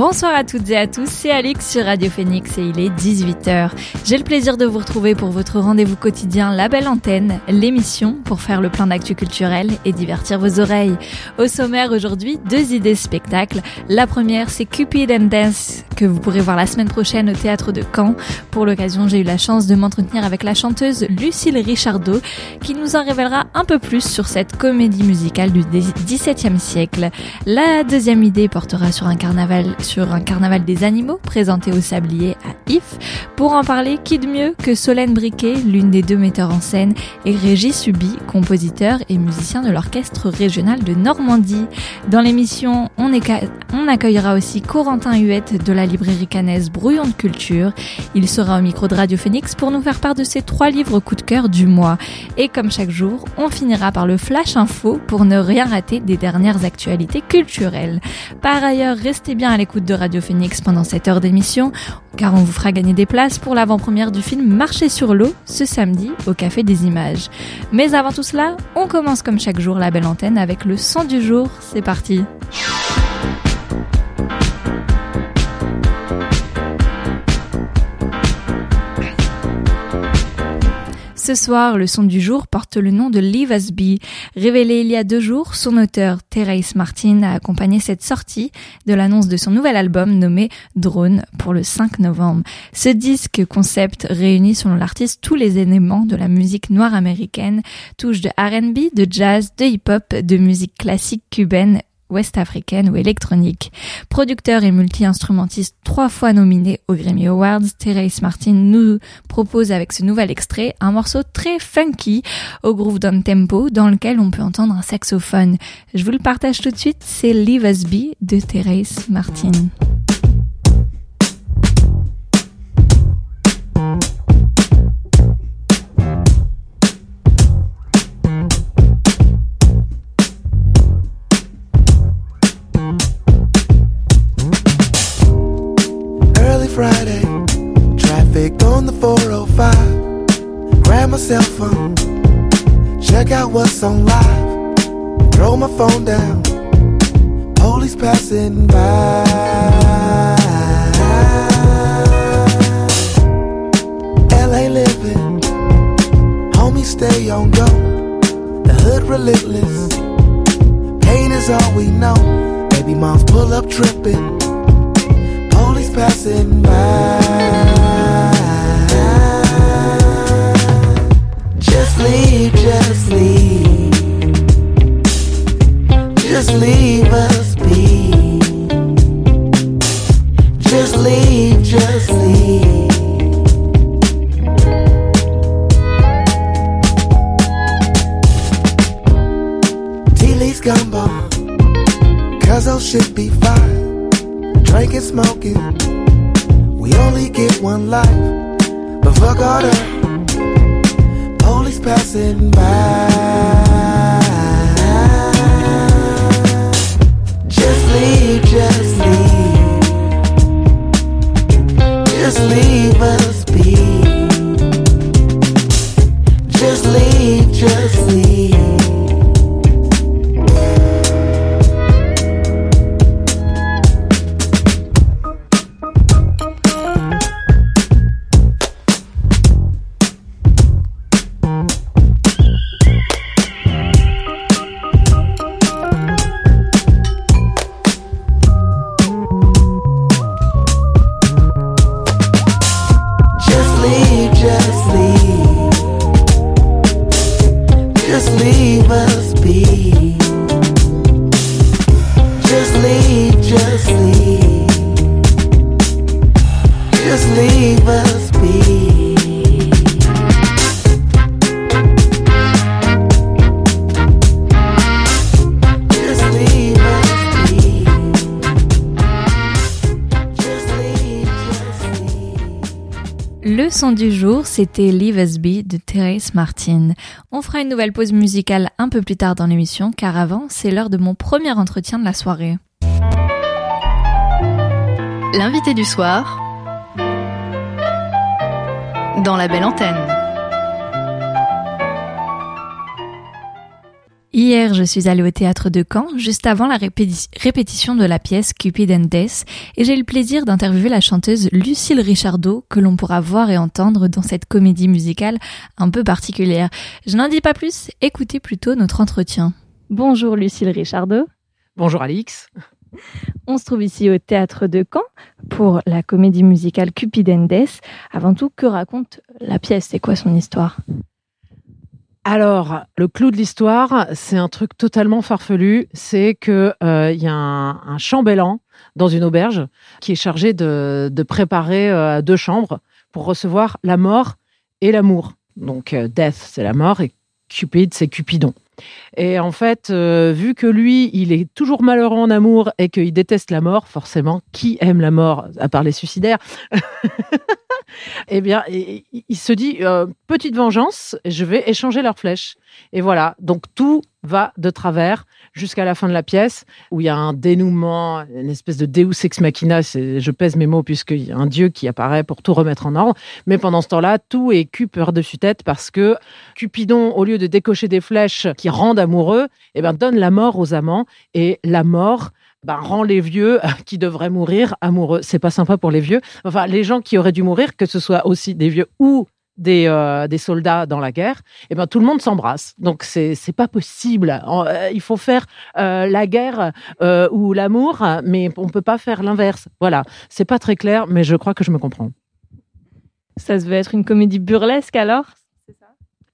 Bonsoir à toutes et à tous, c'est Alix sur Radio Phoenix et il est 18h. J'ai le plaisir de vous retrouver pour votre rendez-vous quotidien La Belle Antenne, l'émission pour faire le plein d'actu culturel et divertir vos oreilles. Au sommaire aujourd'hui, deux idées spectacles. La première, c'est Cupid and Dance que vous pourrez voir la semaine prochaine au théâtre de Caen. Pour l'occasion, j'ai eu la chance de m'entretenir avec la chanteuse Lucille Richardot qui nous en révélera un peu plus sur cette comédie musicale du XVIIe siècle. La deuxième idée portera sur un carnaval sur un carnaval des animaux présenté au Sablier à If. Pour en parler, qui de mieux que Solène Briquet, l'une des deux metteurs en scène, et Régis Subi, compositeur et musicien de l'orchestre régional de Normandie. Dans l'émission, on, on, accueillera aussi Corentin Huette de la librairie canaise Brouillon de Culture. Il sera au micro de Radio Phoenix pour nous faire part de ses trois livres coup de cœur du mois. Et comme chaque jour, on finira par le Flash Info pour ne rien rater des dernières actualités culturelles. Par ailleurs, restez bien à l'écoute de Radio Phoenix pendant cette heure d'émission, car on vous fera gagner des places pour l'avant-première du film Marcher sur l'eau ce samedi au Café des Images. Mais avant tout cela, on commence comme chaque jour la belle antenne avec le son du jour. C'est parti! Ce soir, le son du jour porte le nom de Leave Us Be. Révélé il y a deux jours, son auteur, Thérèse Martin, a accompagné cette sortie de l'annonce de son nouvel album nommé Drone pour le 5 novembre. Ce disque concept réunit selon l'artiste tous les éléments de la musique noire américaine, touche de R&B, de jazz, de hip-hop, de musique classique cubaine ouest-africaine ou électronique. Producteur et multi-instrumentiste trois fois nominé aux Grammy Awards, Thérèse Martin nous propose avec ce nouvel extrait un morceau très funky au groove d'un tempo dans lequel on peut entendre un saxophone. Je vous le partage tout de suite, c'est Leave Us Be de Thérèse Martin. Cell phone. Check out what's on live. Throw my phone down. Police passing by. LA living. Homie, stay on go. The hood relentless. Pain is all we know. Baby moms pull up tripping Police passing by. Just leave. Just leave us be. Just leave, just leave. T-Lee's gumbo. Cause be fine drinking, smoking. We only get one life, but fuck all that. Passing by. Just leave, just leave. Just leave us be. C'était Leave Us de Thérèse Martin. On fera une nouvelle pause musicale un peu plus tard dans l'émission, car avant, c'est l'heure de mon premier entretien de la soirée. L'invité du soir dans la belle antenne. Hier, je suis allée au théâtre de Caen, juste avant la répétition de la pièce Cupid and Death, et j'ai eu le plaisir d'interviewer la chanteuse Lucille Richardot, que l'on pourra voir et entendre dans cette comédie musicale un peu particulière. Je n'en dis pas plus, écoutez plutôt notre entretien. Bonjour Lucille Richardot. Bonjour Alix. On se trouve ici au théâtre de Caen pour la comédie musicale Cupid and Death. Avant tout, que raconte la pièce? C'est quoi son histoire? Alors, le clou de l'histoire, c'est un truc totalement farfelu. C'est que euh, y a un, chambellan dans une auberge qui est chargé de, préparer euh, deux chambres pour recevoir la mort et l'amour. Donc, euh, death, c'est la mort et Cupid, c'est Cupidon. Et en fait, vu que lui, il est toujours malheureux en amour et qu'il déteste la mort, forcément, qui aime la mort à part les suicidaires eh bien, il se dit euh, petite vengeance, je vais échanger leurs flèches. Et voilà, donc tout va de travers jusqu'à la fin de la pièce où il y a un dénouement, une espèce de Deus ex machina. Je pèse mes mots puisqu'il y a un dieu qui apparaît pour tout remettre en ordre. Mais pendant ce temps-là, tout est cul par-dessus tête parce que Cupidon, au lieu de décocher des flèches qui rendent amoureux, eh ben, donne la mort aux amants et la mort ben, rend les vieux qui devraient mourir amoureux. C'est pas sympa pour les vieux. Enfin, les gens qui auraient dû mourir, que ce soit aussi des vieux ou des, euh, des soldats dans la guerre, eh ben tout le monde s'embrasse. Donc c'est c'est pas possible. Euh, il faut faire euh, la guerre ou l'amour, mais on peut pas faire l'inverse. Voilà, c'est pas très clair, mais je crois que je me comprends. Ça se veut être une comédie burlesque alors?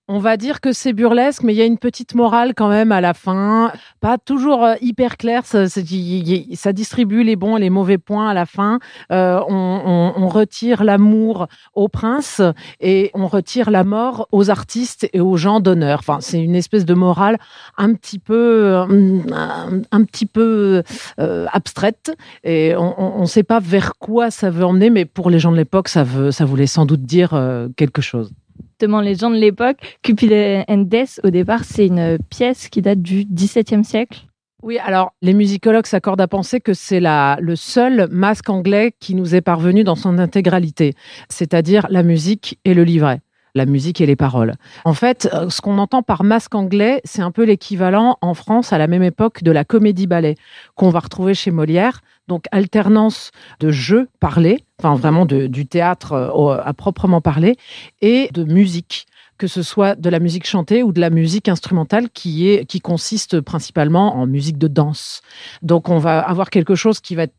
On va dire que c'est burlesque, mais il y a une petite morale quand même à la fin. Pas toujours euh, hyper clair. Ça, ça, distribue les bons et les mauvais points à la fin. Euh, on, retire l'amour au prince et on retire la mort aux artistes et aux gens d'honneur. Enfin, c'est une espèce de morale un petit peu, un, petit peu euh, abstraite. Et on ne sait pas vers quoi ça veut emmener, mais pour les gens de l'époque, ça, ça voulait sans doute dire quelque chose justement les gens de l'époque. Cupid and Death, au départ, c'est une pièce qui date du XVIIe siècle. Oui, alors les musicologues s'accordent à penser que c'est le seul masque anglais qui nous est parvenu dans son intégralité, c'est-à-dire la musique et le livret la musique et les paroles. En fait, euh, ce qu'on entend par masque anglais, c'est un peu l'équivalent en France à la même époque de la comédie-ballet qu'on va retrouver chez Molière. Donc alternance de jeu parlé, enfin vraiment du théâtre euh, à proprement parler, et de musique que ce soit de la musique chantée ou de la musique instrumentale qui est qui consiste principalement en musique de danse. Donc on va avoir quelque chose qui va être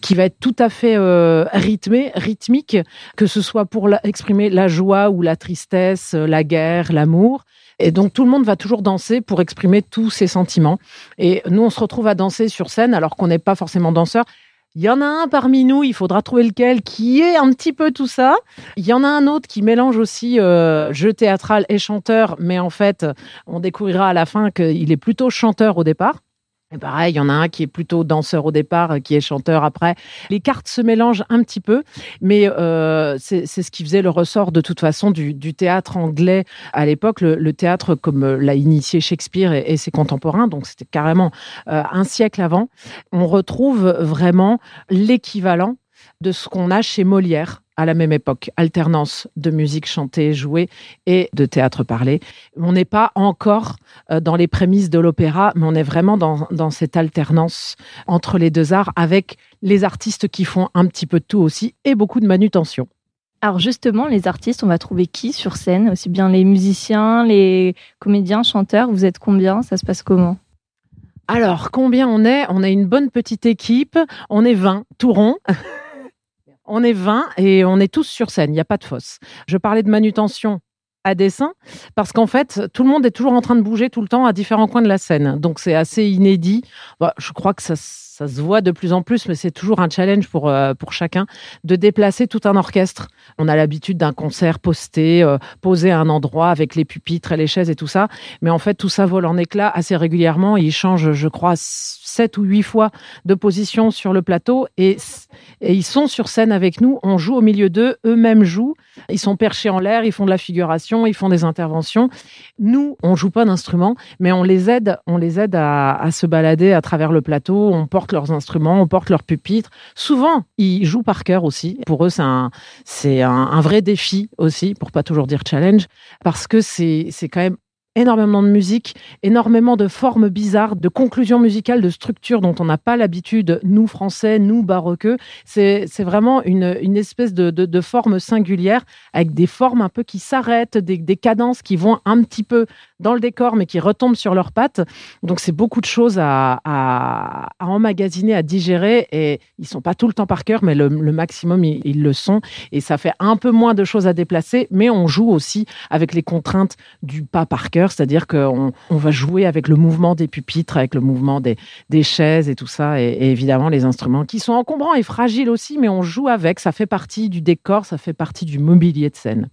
qui va être tout à fait euh, rythmé, rythmique, que ce soit pour exprimer la joie ou la tristesse, la guerre, l'amour. Et donc tout le monde va toujours danser pour exprimer tous ses sentiments. Et nous, on se retrouve à danser sur scène alors qu'on n'est pas forcément danseur. Il y en a un parmi nous, il faudra trouver lequel, qui est un petit peu tout ça. Il y en a un autre qui mélange aussi euh, jeu théâtral et chanteur, mais en fait, on découvrira à la fin qu'il est plutôt chanteur au départ. Et pareil, il y en a un qui est plutôt danseur au départ, qui est chanteur après. Les cartes se mélangent un petit peu, mais euh, c'est ce qui faisait le ressort de toute façon du, théâtre anglais à l'époque, le, théâtre comme euh, l'a initié Shakespeare et, ses contemporains, donc c'était carrément euh, un siècle avant. On retrouve vraiment l'équivalent de ce qu'on a chez Molière à la même époque, alternance de musique chantée, jouée et de théâtre parlé. On n'est pas encore euh, dans les prémices de l'opéra, mais on est vraiment dans, dans, cette alternance entre les deux arts avec les artistes qui font un petit peu de tout aussi et beaucoup de manutention. Alors justement, les artistes, on va trouver qui sur scène? Aussi bien les musiciens, les comédiens, chanteurs, vous êtes combien? Ça se passe comment? Alors, combien on est? On est une bonne petite équipe. On est 20, tout rond. On est 20 et on est tous sur scène, il n'y a pas de fosse. Je parlais de manutention à dessin parce qu'en fait, tout le monde est toujours en train de bouger tout le temps à différents coins de la scène. Donc c'est assez inédit. Bah, je crois que ça, se voit de plus en plus, mais c'est toujours un challenge pour, euh, pour chacun de déplacer tout un orchestre. On a l'habitude d'un concert posté, euh, posé à un endroit avec les pupitres et les chaises et tout ça. Mais en fait, tout ça vole en éclats assez régulièrement. Il change, je crois, sept ou huit fois de position sur le plateau et, et ils sont sur scène avec nous. On joue au milieu d'eux, eux-mêmes jouent Ils sont perchés en l'air, ils font de la figuration, ils font des interventions. Nous, on joue pas d'instruments, mais on les aide, on les aide à, se balader à travers le plateau. On porte leurs instruments, on porte leurs pupitres. Souvent, ils jouent par cœur aussi. Pour eux, c'est un, un vrai défi aussi, pour pas toujours dire challenge, parce que c'est, c'est quand même énormément de musique, énormément de formes bizarres, de conclusions musicales, de structures dont on n'a pas l'habitude, nous Français, nous baroqueux. C'est vraiment une, espèce de, forme singulière avec des formes un peu qui s'arrêtent, des, cadences qui vont un petit peu dans le décor mais qui retombent sur leurs pattes. Donc c'est beaucoup de choses à, emmagasiner, à digérer et ils sont pas tout le temps par cœur, mais le, maximum ils, le sont et ça fait un peu moins de choses à déplacer, mais on joue aussi avec les contraintes du pas par cœur c'est-à-dire qu'on on va jouer avec le mouvement des pupitres, avec le mouvement des, des chaises et tout ça, et, évidemment les instruments qui sont encombrants et fragiles aussi, mais on joue avec, ça fait partie du décor, ça fait partie du mobilier de scène.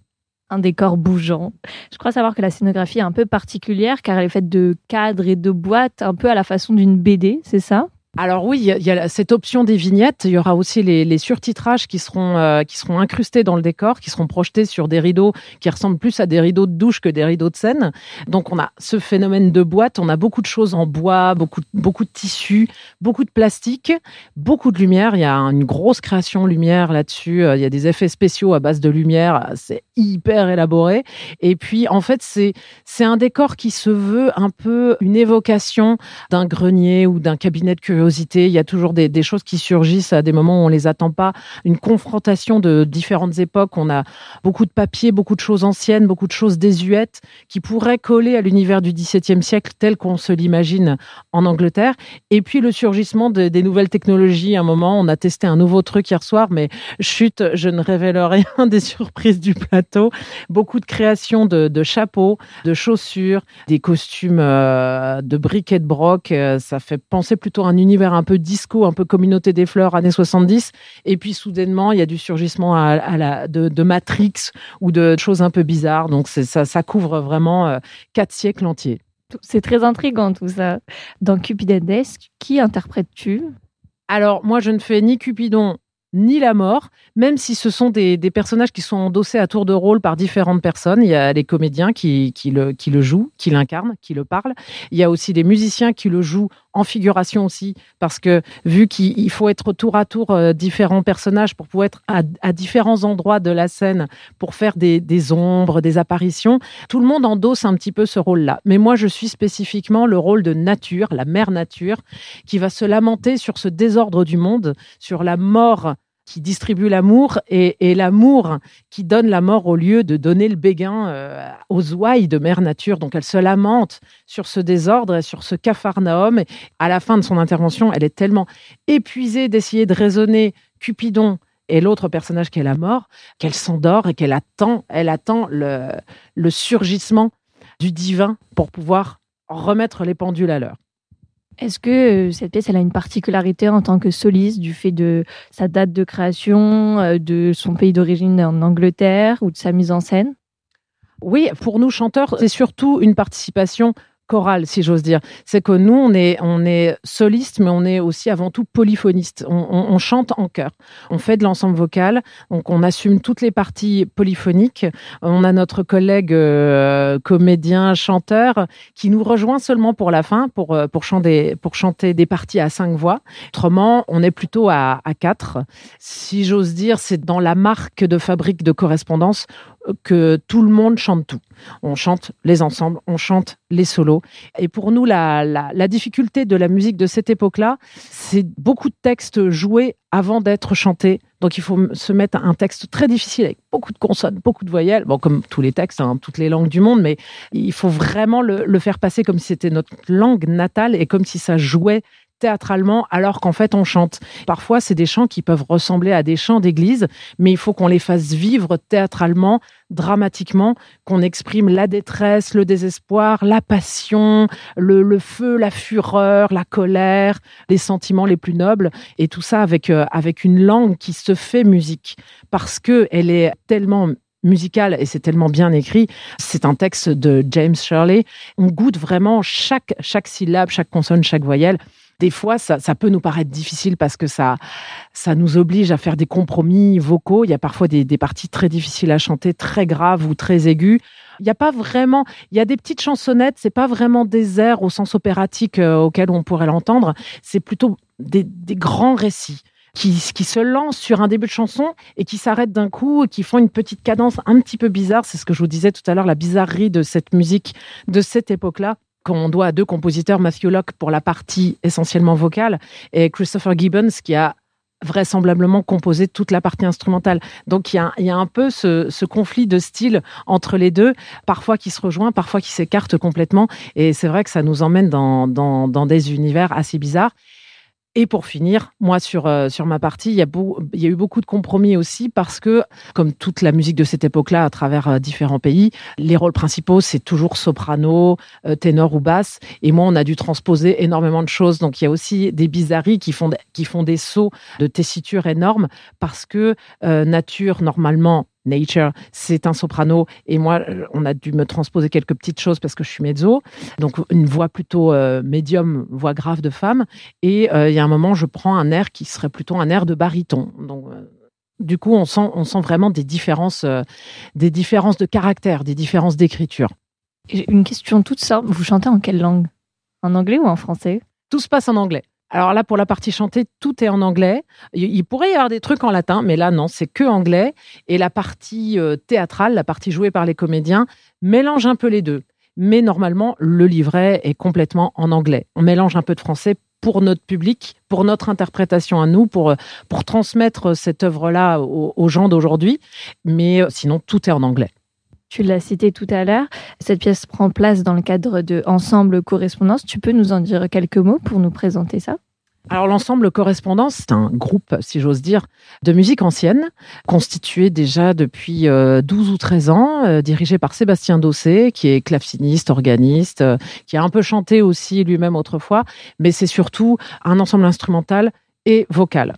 Un décor bougeant. Je crois savoir que la scénographie est un peu particulière car elle est faite de cadres et de boîtes un peu à la façon d'une BD, c'est ça? Alors oui, il y, a cette option des vignettes. Il y aura aussi les, surtitrages qui seront euh, qui seront incrustés dans le décor, qui seront projetés sur des rideaux qui ressemblent plus à des rideaux de douche que des rideaux de scène. Donc on a ce phénomène de boîte. On a beaucoup de choses en bois, beaucoup beaucoup de tissus, beaucoup de plastique, beaucoup de lumière. Il y a une grosse création lumière là-dessus. Euh, il y a des effets spéciaux à base de lumière. C'est hyper élaboré. Et puis en fait c'est c'est un décor qui se veut un peu une évocation d'un grenier ou d'un cabinet de curiosité il y a toujours des, choses qui surgissent à des moments où on les attend pas. Une confrontation de différentes époques. On a beaucoup de papiers, beaucoup de choses anciennes, beaucoup de choses désuètes qui pourraient coller à l'univers du XVIIe siècle tel qu'on se l'imagine en Angleterre. Et puis le surgissement des nouvelles technologies. À un moment, on a testé un nouveau truc hier soir, mais chute, je ne révèle rien des surprises du plateau. Beaucoup de créations de, chapeaux, de chaussures, des costumes euh, de briques et de broc. Euh, ça fait penser plutôt à un univers un peu disco, un peu communauté des fleurs, années 70. Et puis soudainement, il y a du surgissement à, la, de, Matrix ou de choses un peu bizarres. Donc ça, ça couvre vraiment euh, quatre siècles entiers. C'est très intriguant tout ça. Dans Cupidesque, qui interprètes-tu? Alors, moi, je ne fais ni Cupidon ni la mort, même si ce sont des, personnages qui sont endossés à tour de rôle par différentes personnes. Il y a les comédiens qui, le, qui le jouent, qui l'incarnent, qui le parlent. Il y a aussi des musiciens qui le jouent en figuration aussi, parce que vu qu'il faut être tour à tour euh, différents personnages pour pouvoir être à, différents endroits de la scène pour faire des, des, ombres, des apparitions, tout le monde endosse un petit peu ce rôle-là. Mais moi, je suis spécifiquement le rôle de nature, la mère nature, qui va se lamenter sur ce désordre du monde, sur la mort qui distribue l'amour et, l'amour qui donne la mort au lieu de donner le béguin euh, aux ouailles de mère nature. Donc elle se lamente sur ce désordre et sur ce capharnaüm. Et à la fin de son intervention, elle est tellement épuisée d'essayer de raisonner Cupidon et l'autre personnage qui est la mort, qu'elle s'endort et qu'elle attend, elle attend le, le surgissement du divin pour pouvoir remettre les pendules à l'heure. Est-ce que euh, cette pièce elle a une particularité en tant que soliste du fait de sa date de création, euh, de son pays d'origine en Angleterre ou de sa mise en scène? Oui, pour nous chanteurs, c'est surtout une participation chorale, si j'ose dire. C'est que nous, on est, on est soliste, mais on est aussi avant tout polyphoniste. On, chante en chœur. On fait de l'ensemble vocal, donc on assume toutes les parties polyphoniques. On a notre collègue euh, comédien, chanteur, qui nous rejoint seulement pour la fin, pour, euh, pour, chanter, pour chanter des parties à cinq voix. Autrement, on est plutôt à, à quatre. Si j'ose dire, c'est dans la marque de fabrique de correspondance que tout le monde chante tout. On chante les ensembles, on chante les solos. Et pour nous, la, difficulté de la musique de cette époque-là, c'est beaucoup de textes joués avant d'être chantés. Donc il faut se mettre un texte très difficile avec beaucoup de consonnes, beaucoup de voyelles, bon, comme tous les textes, hein, toutes les langues du monde, mais il faut vraiment le, le faire passer comme si c'était notre langue natale et comme si ça jouait théâtralement alors qu'en fait on chante. Parfois c'est des chants qui peuvent ressembler à des chants d'église, mais il faut qu'on les fasse vivre théâtralement, dramatiquement, qu'on exprime la détresse, le désespoir, la passion, le, feu, la fureur, la colère, les sentiments les plus nobles, et tout ça avec, euh, avec une langue qui se fait musique, parce que elle est tellement musicale et c'est tellement bien écrit. C'est un texte de James Shirley. On goûte vraiment chaque, chaque syllabe, chaque consonne, chaque voyelle Des fois, ça, ça, peut nous paraître difficile parce que ça, ça nous oblige à faire des compromis vocaux. Il y a parfois des, des parties très difficiles à chanter, très graves ou très aiguës. Il n'y a pas vraiment, il y a des petites chansonnettes, c'est pas vraiment des airs au sens opératique euh, auquel on pourrait l'entendre, c'est plutôt des, des, grands récits. Qui, qui, se lancent sur un début de chanson et qui s'arrêtent d'un coup et qui font une petite cadence un petit peu bizarre. C'est ce que je vous disais tout à l'heure, la bizarrerie de cette musique de cette époque-là qu'on doit à deux compositeurs, Matthew Locke pour la partie essentiellement vocale et Christopher Gibbons qui a vraisemblablement composé toute la partie instrumentale. Donc il y a, un peu ce, conflit de style entre les deux, parfois qui se rejoint, parfois qui s'écarte complètement. Et c'est vrai que ça nous emmène dans des univers assez bizarres. Et pour finir, moi, sur, euh, sur ma partie, il y, a eu beaucoup de compromis aussi parce que, comme toute la musique de cette époque-là, à travers euh, différents pays, les rôles principaux, c'est toujours soprano, euh, ténor ou basse. Et moi, on a dû transposer énormément de choses. Donc, il y a aussi des bizarreries qui font, qui font des sauts de tessiture énormes parce que nature, normalement, Nature, c'est un soprano. Et moi, on a dû me transposer quelques petites choses parce que je suis mezzo. Donc, une voix plutôt euh, médium, voix grave de femme. Et euh, il y a un moment, je prends un air qui serait plutôt un air de baryton. Donc, euh, du coup, on sent, on sent vraiment des différences, des différences de caractère, des différences d'écriture. Une question toute simple. Vous chantez en quelle langue? En anglais ou en français? Tout se passe en anglais. Alors là, pour la partie chantée, tout est en anglais. Il pourrait y avoir des trucs en latin, mais là, non, c'est que anglais. Et la partie euh, théâtrale, la partie jouée par les comédiens, mélange un peu les deux. Mais normalement, le livret est complètement en anglais. On mélange un peu de français pour notre public, pour notre interprétation à nous, pour, euh, pour transmettre cette œuvre-là aux, aux gens d'aujourd'hui. Mais euh, sinon, tout est en anglais. Tu l'as cité tout à l'heure. Cette pièce prend place dans le cadre de Ensemble Correspondance. Tu peux nous en dire quelques mots pour nous présenter ça? Alors l'ensemble Correspondance, c'est un groupe, si j'ose dire, de musique ancienne, constitué déjà depuis 12 euh, ou 13 ans, euh, dirigé par Sébastien Dossé, qui est claveciniste, organiste, euh, qui a un peu chanté aussi lui-même autrefois, mais c'est surtout un ensemble instrumental et vocal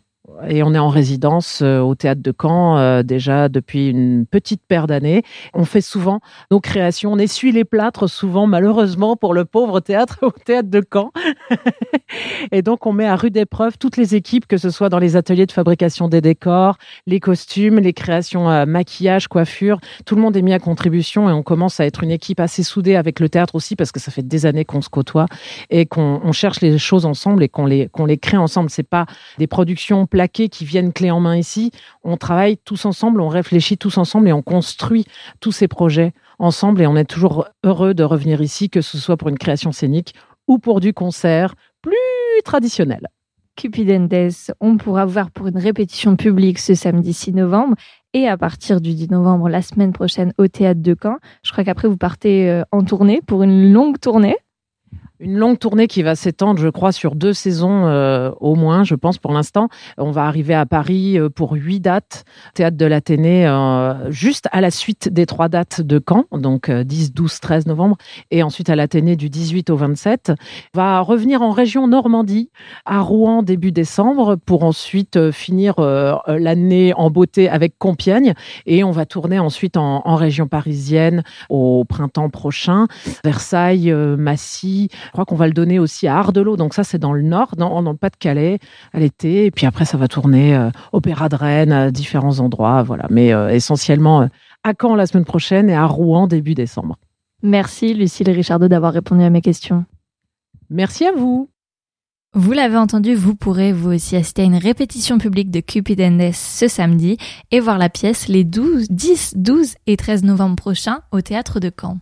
et on est en résidence euh, au théâtre de Caen euh, déjà depuis une petite paire d'années. On fait souvent nos créations, on essuie les plâtres souvent malheureusement pour le pauvre théâtre au théâtre de Caen. et donc on met à rude épreuve toutes les équipes, que ce soit dans les ateliers de fabrication des décors, les costumes, les créations maquillage, coiffure. Tout le monde est mis à contribution et on commence à être une équipe assez soudée avec le théâtre aussi parce que ça fait des années qu'on se côtoie et qu'on cherche les choses ensemble et qu'on les, qu'on les crée ensemble. C'est pas des productions qui viennent clé en main ici. On travaille tous ensemble, on réfléchit tous ensemble et on construit tous ces projets ensemble. Et on est toujours heureux de revenir ici, que ce soit pour une création scénique ou pour du concert plus traditionnel. Cupidendes, on pourra voir pour une répétition publique ce samedi 6 novembre et à partir du 10 novembre la semaine prochaine au théâtre de Caen. Je crois qu'après vous partez euh, en tournée pour une longue tournée une longue tournée qui va s'étendre, je crois, sur deux saisons euh, au moins, je pense pour l'instant. On va arriver à Paris euh, pour huit dates, théâtre de l'Athénée, euh, juste à la suite des trois dates de Caen, donc 10, 12, 13 novembre, et ensuite à l'Athénée du 18 au 27. On va revenir en région Normandie, à Rouen début décembre, pour ensuite finir l'année en beauté avec Compiègne, et on va tourner ensuite en, en région parisienne au printemps prochain, Versailles, Massy. Je crois qu'on va le donner aussi à Ardelot. Donc ça, c'est dans le nord, dans, dans le Pas-de-Calais, à l'été. Et puis après, ça va tourner euh, Opéra de Rennes, à différents endroits. Voilà. Mais euh, essentiellement euh, à Caen la semaine prochaine et à Rouen début décembre. Merci Lucille et Richardo d'avoir répondu à mes questions. Merci à vous. Vous l'avez entendu, vous pourrez vous aussi assister à une répétition publique de Cupid and ce samedi et voir la pièce les 12, 10, 12 et 13 novembre prochains au théâtre de Caen.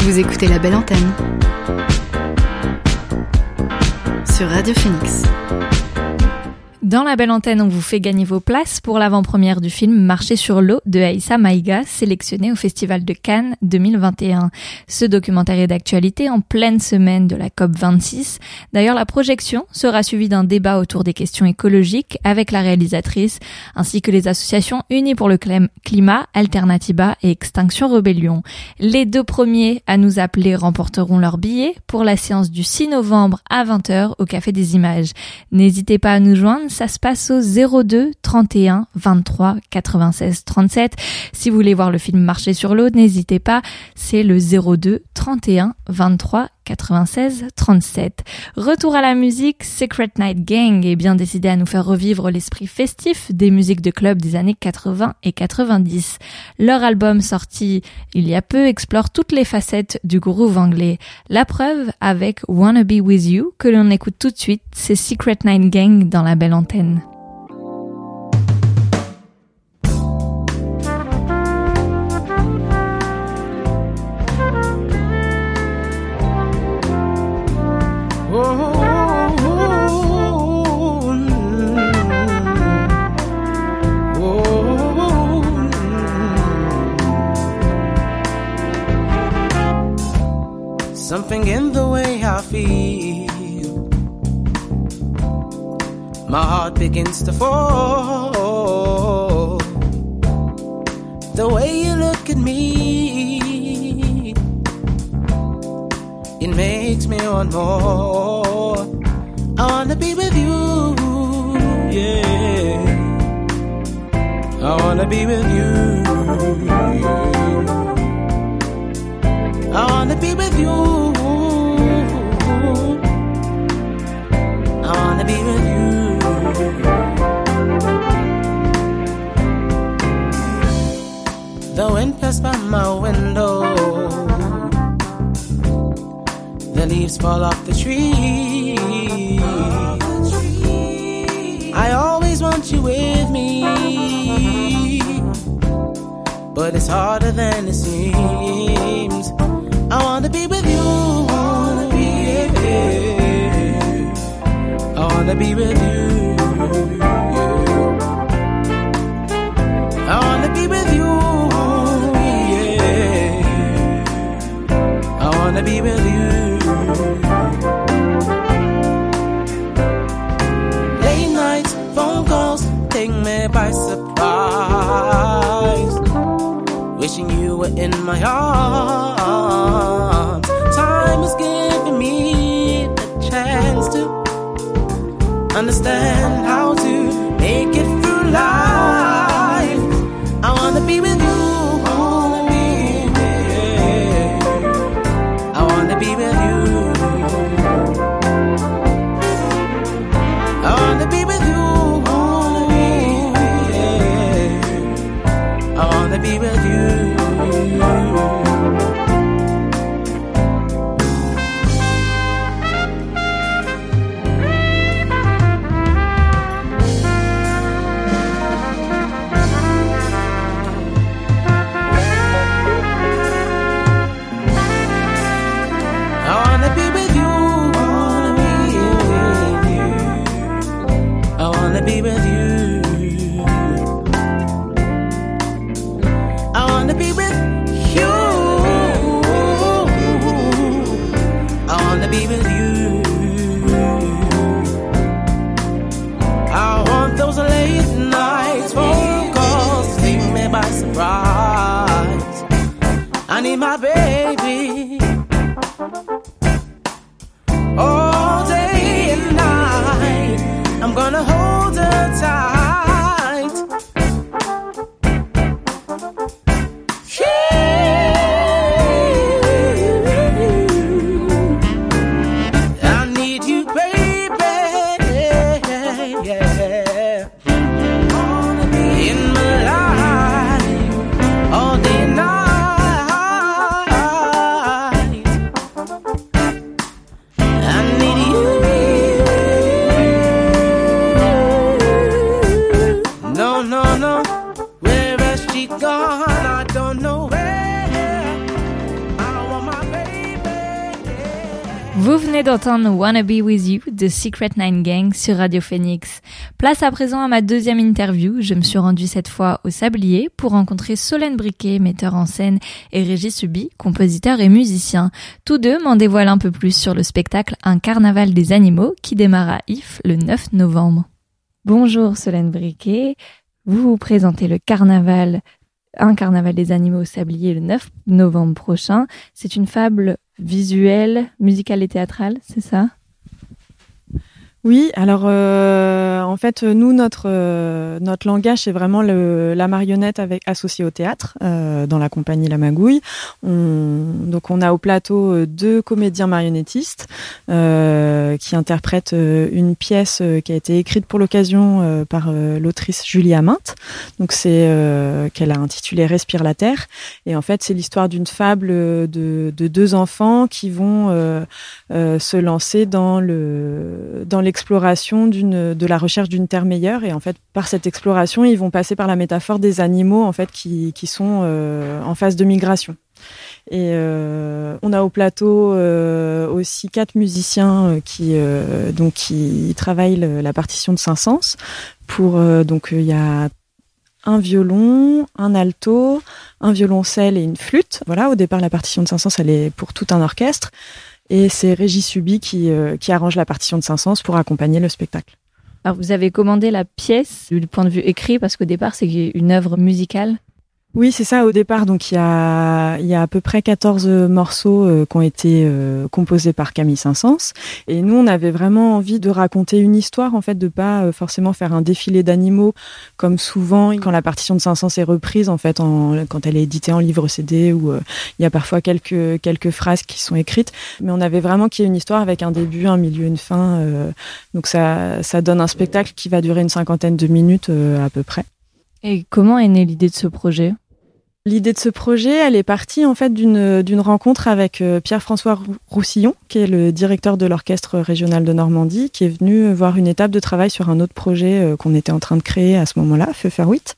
Vous écoutez la belle antenne sur Radio Phoenix. Dans la belle antenne, on vous fait gagner vos places pour l'avant-première du film Marcher sur l'eau de Aïssa Maïga, sélectionné au Festival de Cannes 2021. Ce documentaire est d'actualité en pleine semaine de la COP 26. D'ailleurs, la projection sera suivie d'un débat autour des questions écologiques avec la réalisatrice, ainsi que les associations unies pour le climat, Alternativa et Extinction Rebellion. Les deux premiers à nous appeler remporteront leur billet pour la séance du 6 novembre à 20h au Café des Images. N'hésitez pas à nous joindre ça se passe au 02 31 23 96 37. Si vous voulez voir le film Marcher sur l'eau, n'hésitez pas, c'est le 02 31 23 96 37. Retour à la musique, Secret Night Gang est bien décidé à nous faire revivre l'esprit festif des musiques de club des années 80 et 90. Leur album sorti il y a peu explore toutes les facettes du groove anglais. La preuve avec Wanna Be With You que l'on écoute tout de suite, c'est Secret Night Gang dans la belle antenne. Something in the way I feel. My heart begins to fall. The way you look at me, it makes me want more. I wanna be with you, yeah. I wanna be with you. I wanna be with you. My window. The leaves fall off the tree. I always want you with me. But it's harder than it seems. I wanna be with you. I wanna be, with you. Wanna be with you. Late nights, phone calls, take me by surprise. Wishing you were in my arms. Time is giving me the chance to understand how to Wanna Be With You de Secret Nine Gang sur Radio Phoenix. Place à présent à ma deuxième interview. Je me suis rendue cette fois au Sablier pour rencontrer Solène Briquet, metteur en scène, et Régis Subi, compositeur et musicien. Tous deux m'en dévoilent un peu plus sur le spectacle Un carnaval des animaux qui démarre à If le 9 novembre. Bonjour Solène Briquet. Vous vous présentez le carnaval un carnaval des animaux au sablier le 9 novembre prochain. C'est une fable visuelle, musicale et théâtrale, c'est ça? Oui, alors euh, en fait, nous, notre, euh, notre langage, c'est vraiment le, la marionnette avec, associée au théâtre euh, dans la compagnie La Magouille. On, donc on a au plateau deux comédiens marionnettistes qui interprètent une pièce qui a été écrite pour l'occasion par l'autrice Julie Aminte. Donc c'est qu'elle a intitulé Respire la terre. Et en fait, c'est l'histoire d'une fable de, de deux enfants qui vont se lancer dans le dans l'exploration de la recherche d'une terre meilleure. Et en fait par cette exploration ils vont passer par la métaphore des animaux en fait qui sont euh, en phase de migration. Et euh, on a au plateau euh, aussi quatre musiciens qui donc qui travaillent le- la partition de Saint-Saëns. Pour donc il y a un violon, un alto, un violoncelle et une flûte. Voilà, au départ la partition de Saint-Saëns elle est pour tout un orchestre et c'est Régis Subi qui, euh, qui arrange la partition de Saint-Saëns pour accompagner le spectacle. Alors, vous avez commandé la pièce du point de vue écrit parce qu'au départ, c'est une œuvre musicale. Oui, c'est ça au départ. Donc il y a, il y a à peu près 14 morceaux euh, qui ont été euh, composés par Camille Saint-Saëns. Et nous, on avait vraiment envie de raconter une histoire, en fait, de pas euh, forcément faire un défilé d'animaux comme souvent quand la partition de Saint-Saëns est reprise, en fait, en, quand elle est éditée en livre CD où euh, il y a parfois quelques, quelques phrases qui sont écrites. Mais on avait vraiment qu'il y ait une histoire avec un début, un milieu, une fin. euh, donc ça, ça donne un spectacle qui va durer une cinquantaine de minutes euh, à peu près. Et comment est née l'idée de ce projet? L'idée de ce projet, elle est partie en fait d'une rencontre avec euh, Pierre-François Rou- Roussillon, qui est le directeur de l'orchestre régional de Normandie, qui est venu voir une étape de travail sur un autre projet euh, qu'on était en train de créer à ce moment-là, Feu faire huit.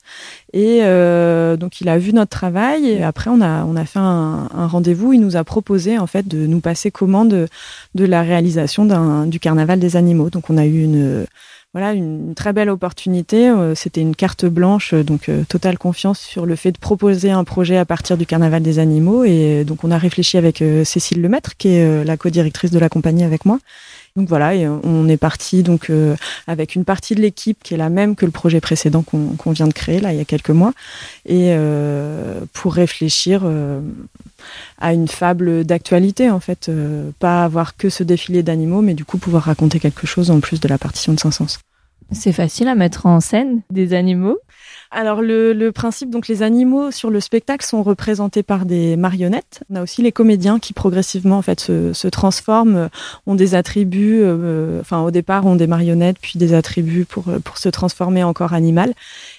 Et euh, donc il a vu notre travail et après on a on a fait un, rendez-vous. Il nous a proposé en fait de nous passer commande de la réalisation du carnaval des animaux. Donc on a eu une voilà une très belle opportunité. Euh, C'était une carte blanche, euh, donc euh, totale confiance sur le fait de proposer un projet à partir du Carnaval des animaux. Et donc on a réfléchi avec Cécile Lemaître, qui est la co-directrice de la compagnie avec moi. Donc voilà, et on est parti donc euh, avec une partie de l'équipe qui est la même que le projet précédent qu'on vient de créer là il y a quelques mois, et euh, pour réfléchir euh, à une fable d'actualité en fait, pas avoir que ce défilé d'animaux, mais du coup pouvoir raconter quelque chose en plus de la partition de Saint-Saëns. C'est facile à mettre en scène des animaux. Alors le, principe, donc les animaux sur le spectacle sont représentés par des marionnettes. On a aussi les comédiens qui progressivement en fait se, transforment, euh, ont des attributs. euh, enfin au départ ont des marionnettes, puis des attributs pour euh, pour se transformer en corps animal.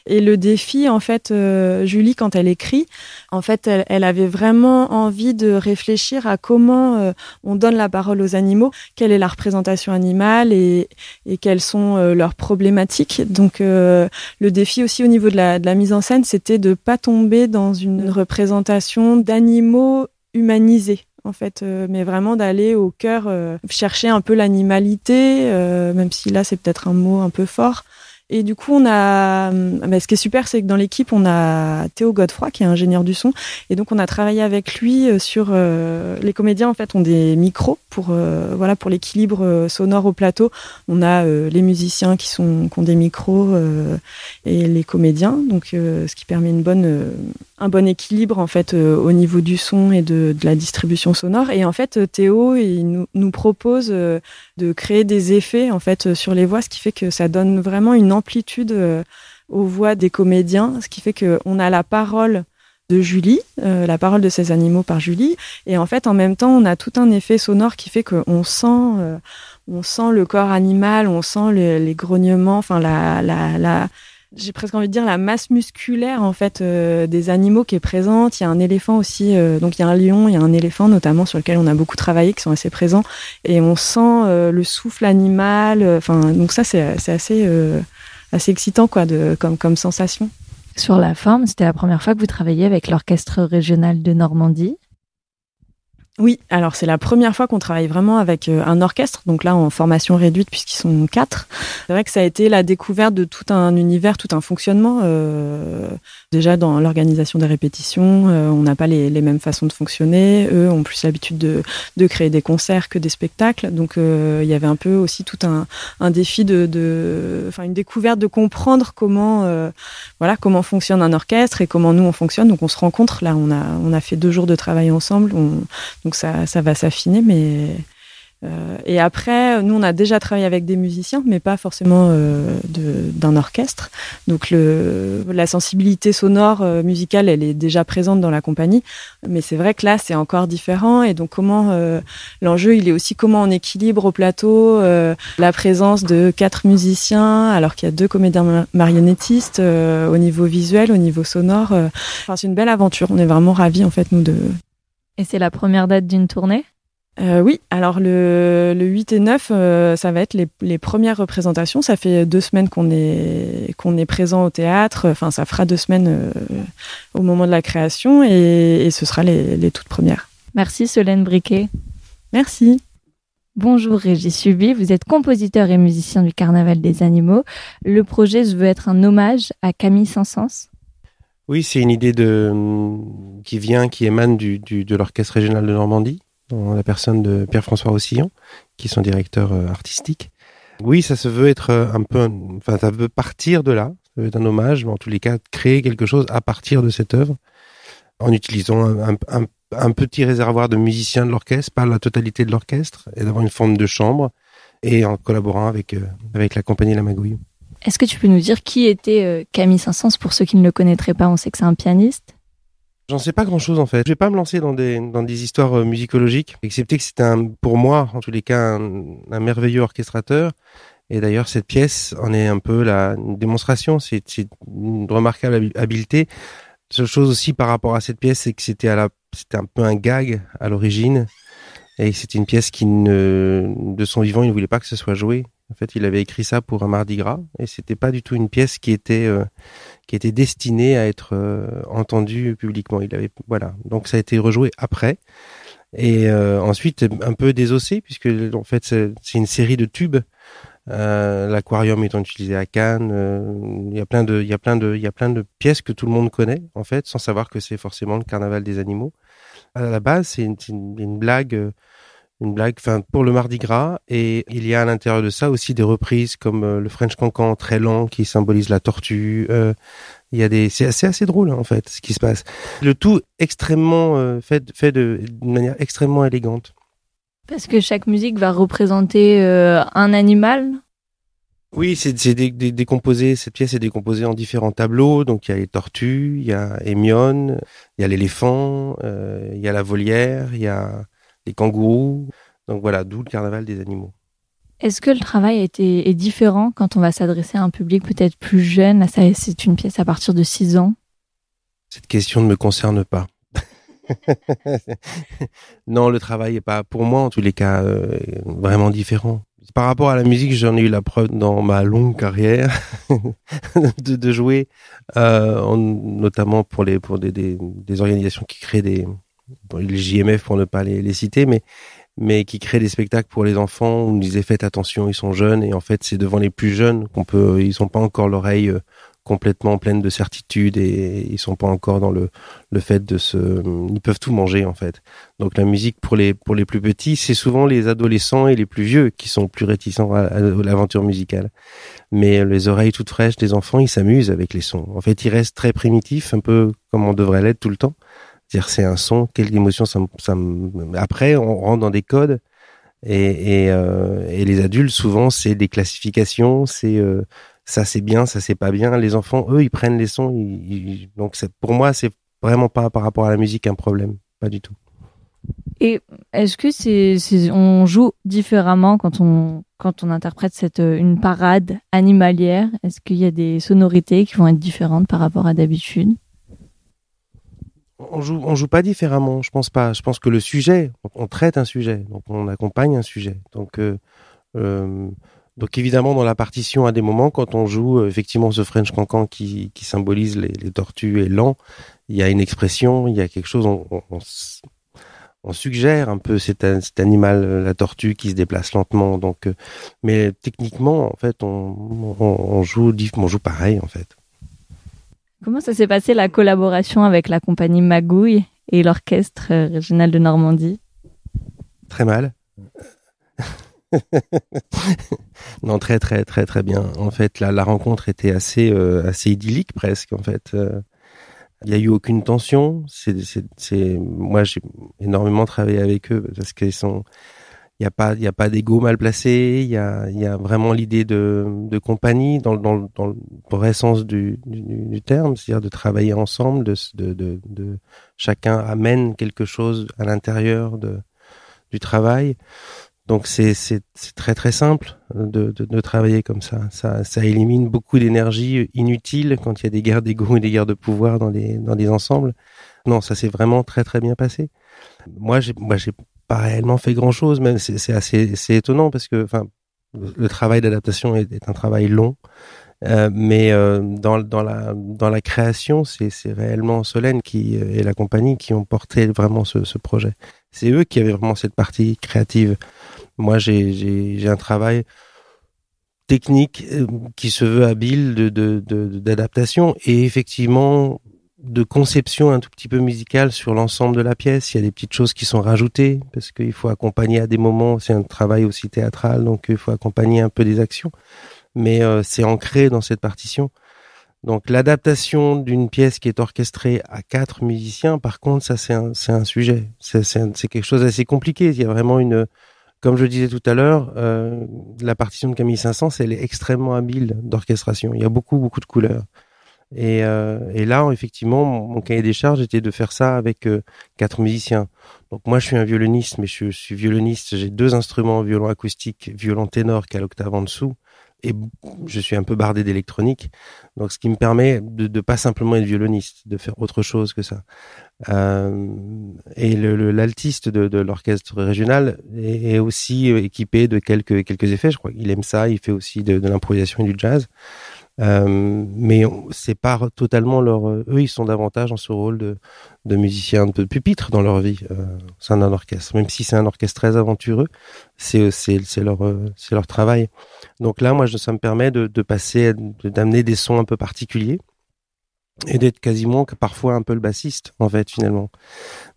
Et le défi en fait, euh, Julie quand elle écrit, en fait elle, avait vraiment envie de réfléchir à comment euh, on donne la parole aux animaux, quelle est la représentation animale et et quelles sont euh, leurs problématiques. Donc euh, le défi aussi au niveau de la, de la mise en scène, c'était de pas tomber dans une représentation d'animaux humanisés en fait, euh, mais vraiment d'aller au cœur, euh, chercher un peu l'animalité, euh, même si là c'est peut-être un mot un peu fort. Et du coup, on a, bah, ce qui est super, c'est que dans l'équipe, on a Théo Godefroy, qui est ingénieur du son, et donc on a travaillé avec lui euh, sur euh, les comédiens. En fait, ont des micros pour, euh, voilà, pour l'équilibre euh, sonore au plateau. On a euh, les musiciens qui sont, qui ont des micros euh, et les comédiens, donc euh, ce qui permet une bonne, euh, un bon équilibre en fait euh, au niveau du son et de, de la distribution sonore. Et en fait, euh, Théo, il nous, nous propose euh, de créer des effets en fait euh, sur les voix, ce qui fait que ça donne vraiment une amplitude euh, aux voix des comédiens, ce qui fait que on a la parole de Julie, euh, la parole de ces animaux par Julie, et en fait en même temps on a tout un effet sonore qui fait qu'on sent, euh, on sent le corps animal, on sent le- les grognements, enfin la, j'ai presque envie de dire la masse musculaire en fait des animaux qui est présente. Il y a un éléphant aussi, donc il y a un lion, il y a un éléphant notamment sur lequel on a beaucoup travaillé, qui sont assez présents, et on sent le souffle animal. Enfin, donc ça c'est assez assez excitant quoi de comme comme sensation. Sur la forme, c'était la première fois que vous travailliez avec l'orchestre régional de Normandie. Oui, alors c'est la première fois qu'on travaille vraiment avec euh, un orchestre, donc là en formation réduite puisqu'ils sont quatre. C'est vrai que ça a été la découverte de tout un univers, tout un fonctionnement. euh, déjà dans l'organisation des répétitions, euh, on n'a pas les, mêmes façons de fonctionner. Eux ont plus l'habitude de, créer des concerts que des spectacles, donc il y avait un peu aussi tout un, un défi de, enfin une découverte de comprendre comment, voilà, comment fonctionne un orchestre et comment nous on fonctionne. Donc on se rencontre là, on a fait deux jours de travail ensemble. Donc ça, ça va s'affiner, mais Euh, et après, nous, on a déjà travaillé avec des musiciens, mais pas forcément euh, d'un orchestre. Donc, le, la sensibilité sonore euh, musicale, elle est déjà présente dans la compagnie. Mais c'est vrai que là, c'est encore différent. Et donc, comment euh, l'enjeu, il est aussi comment on équilibre au plateau euh, la présence de quatre musiciens, alors qu'il y a deux comédiens ma- marionnettistes au niveau visuel, au niveau sonore. Enfin, c'est une belle aventure. On est vraiment ravis, en fait, nous, de, Et c'est la première date d'une tournée? Euh, oui, alors le, le 8 et 9, euh, ça va être les, les premières représentations. Ça fait deux semaines qu'on est, qu'on est présent au théâtre. Enfin, ça fera deux semaines euh, au moment de la création et, et ce sera les, les toutes premières. Merci Solène Briquet. Merci. Bonjour Régis Subi, vous êtes compositeur et musicien du Carnaval des animaux. Le projet se veut être un hommage à Camille Saint-Saëns. Oui, c'est une idée de, qui vient, qui émane du, du- de l'Orchestre régional de Normandie, dans la personne de Pierre-François Rossillon, qui est son directeur euh, artistique. Oui, ça se veut être euh, un peu, enfin, ça veut partir de là, ça veut être un hommage, mais en tous les cas, créer quelque chose à partir de cette œuvre, en utilisant un petit réservoir de musiciens de l'orchestre, pas la totalité de l'orchestre, et d'avoir une forme de chambre, et en collaborant avec, euh, avec la compagnie La Magouille. Est-ce que tu peux nous dire qui était euh, Camille Saint-Saëns pour ceux qui ne le connaîtraient pas? On sait que c'est un pianiste. J'en sais pas grand chose en fait. Je vais pas me lancer dans des, histoires euh, musicologiques, excepté que c'est un, pour moi, en tous les cas, un, merveilleux orchestrateur. Et d'ailleurs, cette pièce en est un peu la démonstration. C'est une remarquable habi- habileté. Seule chose aussi par rapport à cette pièce, c'est que c'était un peu un gag à l'origine. Et c'était une pièce qui de son vivant, il ne voulait pas que ce soit joué. En fait, il avait écrit ça pour un Mardi Gras, et c'était pas du tout une pièce qui était euh, qui était destinée à être euh, entendue publiquement. Il avait voilà, donc ça a été rejoué après, et euh, ensuite un peu désossé puisque en fait c'est une série de tubes. Euh, L'aquarium étant utilisé à Cannes, euh, il y a plein de il y a plein de il y a plein de pièces que tout le monde connaît en fait, sans savoir que c'est forcément le carnaval des animaux. À la base, c'est une, une, une blague. Une blague enfin pour le Mardi Gras. Et il y a à l'intérieur de ça aussi des reprises comme euh, le French Cancan très lent qui symbolise la tortue euh, il y a des c'est assez assez drôle hein, en fait ce qui se passe. Le tout extrêmement euh, fait fait de d'une manière extrêmement élégante. Parce que chaque musique va représenter un animal? oui c'est c'est dé- dé- décomposé. Cette pièce est décomposée en différents tableaux. Donc il y a les tortues il y a Émione il y a l'éléphant il y a la volière il y a les kangourous donc voilà d'où le carnaval des animaux Est-ce que le travail est différent quand on va s'adresser à un public peut-être plus jeune? C'est une pièce à partir de 6 ans. Cette question ne me concerne pas. non, le travail est pas, pour moi en tous les cas, euh, vraiment différent. Par rapport à la musique, j'en ai eu la preuve dans ma longue carrière de, de jouer, euh, en- notamment pour les pour des, des, des organisations qui créent des les JMF pour ne pas les, citer, mais mais qui créent des spectacles pour les enfants. où On disait faites attention, ils sont jeunes et en fait c'est devant les plus jeunes qu'on peut, ils sont pas encore l'oreille euh, complètement pleine de certitude et ils sont pas encore dans le le fait de se ils peuvent tout manger en fait. Donc la musique pour les pour les plus petits, c'est souvent les adolescents et les plus vieux qui sont plus réticents à, à l'aventure musicale. Mais les oreilles toutes fraîches des enfants, ils s'amusent avec les sons. En fait, ils restent très primitifs, un peu comme on devrait l'être tout le temps. C'est-à-dire c'est un son, quelle émotion ça, ça après on rentre dans des codes et et, euh, les adultes souvent c'est des classifications, c'est euh, ça c'est bien, ça c'est pas bien. Les enfants, eux, ils prennent les sons. donc pour moi, c'est vraiment pas par rapport à la musique un problème, pas du tout. Et est-ce que c'est, c'est- on joue différemment quand on quand on interprète cette euh, une parade animalière? Est-ce qu'il y a des sonorités qui vont être différentes par rapport à d'habitude? On joue, on joue pas différemment. Je pense pas. Je pense que le sujet, on, traite un sujet, donc on accompagne un sujet. Donc euh, euh, donc évidemment dans la partition à des moments quand on joue euh, effectivement ce French Cancan qui, qui symbolise les, les tortues et l'an, il y a une expression, il y a quelque chose. On, on, on suggère un peu cet, cet animal, euh, la tortue, qui se déplace lentement. Donc, euh, mais techniquement, en fait, on, joue, on joue pareil, en fait. Comment ça s'est passé la collaboration avec la compagnie Magouille et l'orchestre euh, régional de Normandie? Très mal. non, très très très très bien. En fait, la, rencontre était assez euh, assez idyllique presque. En fait, Euh, il y a eu aucune tension. C'est moi j'ai énormément travaillé avec eux parce qu'ils sont il n'y a pas, y a pas d'ego mal placé. Il y a, y a vraiment l'idée de, de compagnie dans, dans, dans le vrai sens du, du, terme, c'est-à-dire de travailler ensemble, de, de, de, chacun amène quelque chose à l'intérieur de, du travail. Donc c'est c'est très très simple de, de, travailler comme ça. Ça, ça élimine beaucoup d'énergie inutile quand il y a des guerres d'ego et des guerres de pouvoir dans les dans des ensembles. Non, ça s'est vraiment très très bien passé. Moi j'ai pas réellement fait grand chose, même c'est assez c'est étonnant parce que enfin le travail d'adaptation est, un travail long. Euh, mais euh, dans, dans, la, dans la création, c'est réellement Solène qui, et la compagnie qui ont porté vraiment ce, projet. C'est eux qui avaient vraiment cette partie créative. Moi, j'ai un travail technique euh, qui se veut habile d'adaptation de, et effectivement de conception un tout petit peu musicale sur l'ensemble de la pièce. Il y a des petites choses qui sont rajoutées parce qu'il faut accompagner à des moments. C'est un travail aussi théâtral, donc il faut accompagner un peu des actions. Mais euh, c'est ancré dans cette partition. Donc l'adaptation d'une pièce qui est orchestrée à quatre musiciens, par contre, ça c'est un, un sujet. C'est quelque chose d'assez compliqué. Il y a vraiment une comme je disais tout à l'heure, euh, la partition de Camille Saint-Saëns, elle est extrêmement habile d'orchestration. Il y a beaucoup, beaucoup de couleurs. Et, euh, et là, effectivement, mon, cahier des charges était de faire ça avec euh, quatre musiciens. Donc moi, je suis un violoniste, mais je, suis violoniste. J'ai deux instruments, violon acoustique, violon ténor, qui a l'octave en dessous et je suis un peu bardé d'électronique, donc ce qui me permet de, de pas simplement être violoniste, de faire autre chose que ça. Euh, et l'altiste de, l'orchestre régional est, aussi équipé de quelques effets. Je crois qu'il aime ça. Il fait aussi de l'improvisation et du jazz. Euh, mais c'est pas totalement leur. Eux, ils sont davantage dans ce rôle de, de musiciens de pupitre dans leur vie euh, au sein d'un orchestre. Même si c'est un orchestre très aventureux, c'est c'est c'est leur c'est leur travail. Donc là, moi, ça me permet de, de passer, d'amener des sons un peu particuliers et d'être quasiment parfois un peu le bassiste en fait finalement.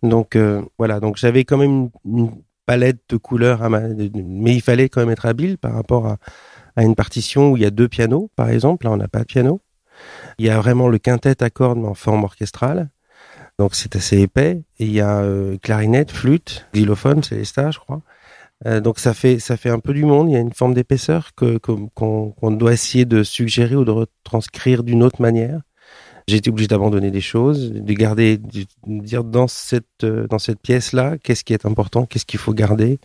Donc euh, voilà, donc j'avais quand même une, une, palette de couleurs, à ma... mais il fallait quand même être habile par rapport à à une partition où il y a deux pianos, par exemple. Là, on n'a pas de piano. Il y a vraiment le quintet à cordes, mais en forme orchestrale. Donc, c'est assez épais. Et il y a euh, clarinette, flûte, xylophone, stages, je crois. Euh, donc, ça fait, ça fait un peu du monde. Il y a une forme d'épaisseur qu'on doit essayer de suggérer ou de retranscrire d'une autre manière. J'ai été obligé d'abandonner des choses, de garder, de dire dans cette, euh, dans cette pièce-là, qu'est-ce qui est important, qu'est-ce qu'il faut garder,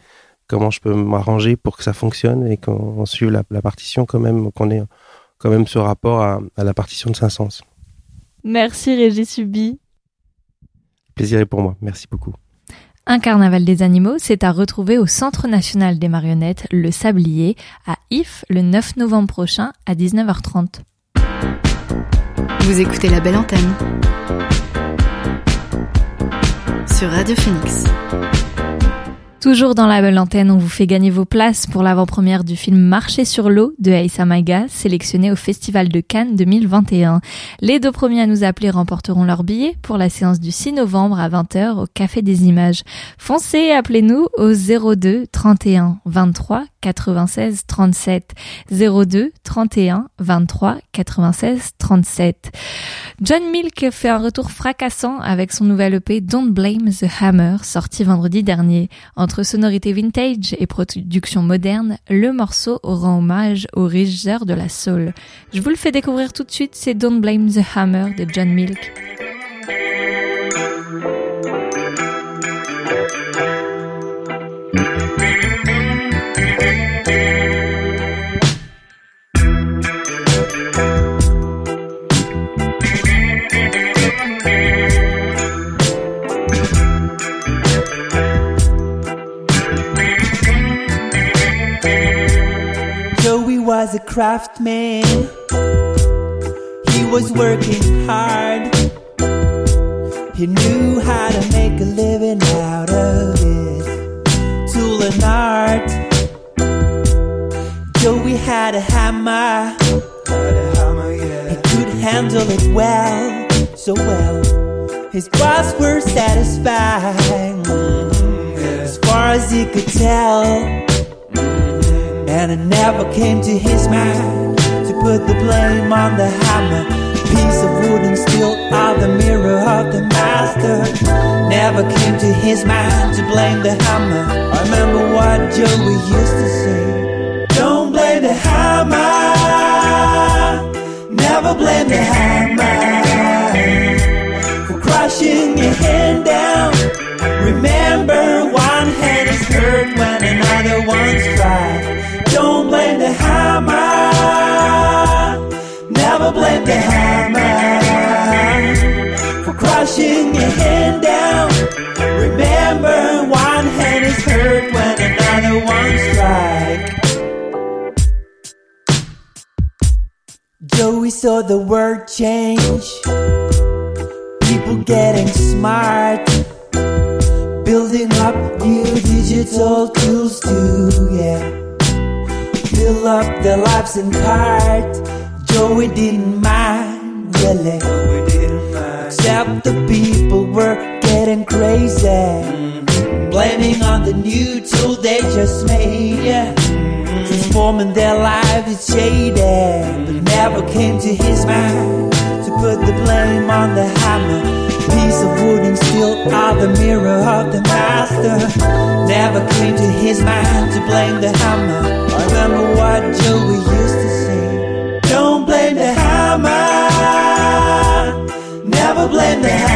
comment je peux m'arranger pour que ça fonctionne et qu'on suive la, la, partition quand même, qu'on ait quand même ce rapport à, à la partition de Saint-Saëns. Merci Régis Subi. Plaisir est pour moi. Merci beaucoup. Un carnaval des animaux, c'est à retrouver au Centre national des marionnettes, le Sablier, à If, le 9 novembre prochain à 19h30. Vous écoutez la belle antenne sur Radio Phoenix. Toujours dans la belle antenne, on vous fait gagner vos places pour l'avant-première du film Marcher sur l'eau de Aïssa sélectionné au Festival de Cannes 2021. Les deux premiers à nous appeler remporteront leur billet pour la séance du 6 novembre à 20h au Café des Images. Foncez, appelez-nous au 02 31 23 96 37 02 31 23 96 37. John Milk fait un retour fracassant avec son nouvel EP Don't Blame the Hammer sorti vendredi dernier. Sonorité vintage et production moderne, le morceau rend hommage aux régisseurs de la soul. Je vous le fais découvrir tout de suite, c'est Don't Blame the Hammer de John Milk. Was a craftsman. He was working hard. He knew how to make a living out of it. Tool and art. Joey had a hammer. He could handle it well, so well. His boss were satisfied, as far as he could tell. And it never came to his mind to put the blame on the hammer. Piece of wood and steel are the mirror of the master. Never came to his mind to blame the hammer. I remember what Joey used to say. Don't blame the hammer. Never blame the hammer for crushing your hand down. Remember, one hand is hurt Never blame the hammer for crushing your hand down. Remember, one hand is hurt when another one strikes. Joey saw the world change. People getting smart. Building up new digital tools too, yeah. Fill up their lives in cards. Joey didn't mind, really. Except the people were getting crazy. Blaming on the new tool they just made. yeah. Transforming their lives, it's shady. But never came to his mind to put the blame on the hammer. Piece of wood and steel are the mirror of the master. Never came to his mind to blame the hammer. I remember what Joey used to say. Don't blame the hammer. Never blame the hammer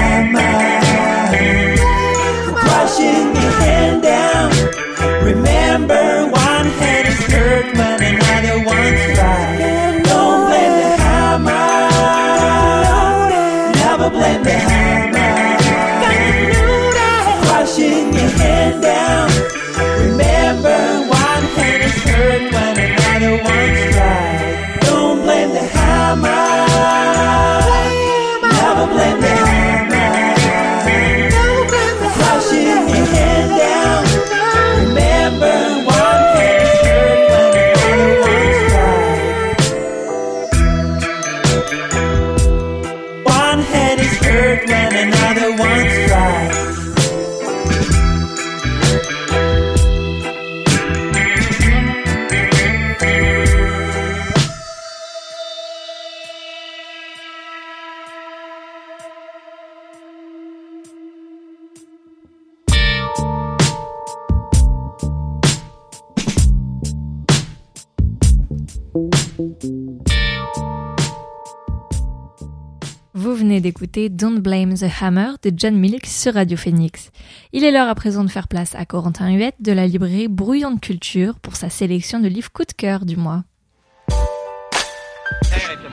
d'écouter Don't Blame the Hammer de John Milk sur Radio Phoenix. Il est l'heure à présent de faire place à Corentin Huette de la librairie Brouillante Culture pour sa sélection de livres coup de cœur du mois.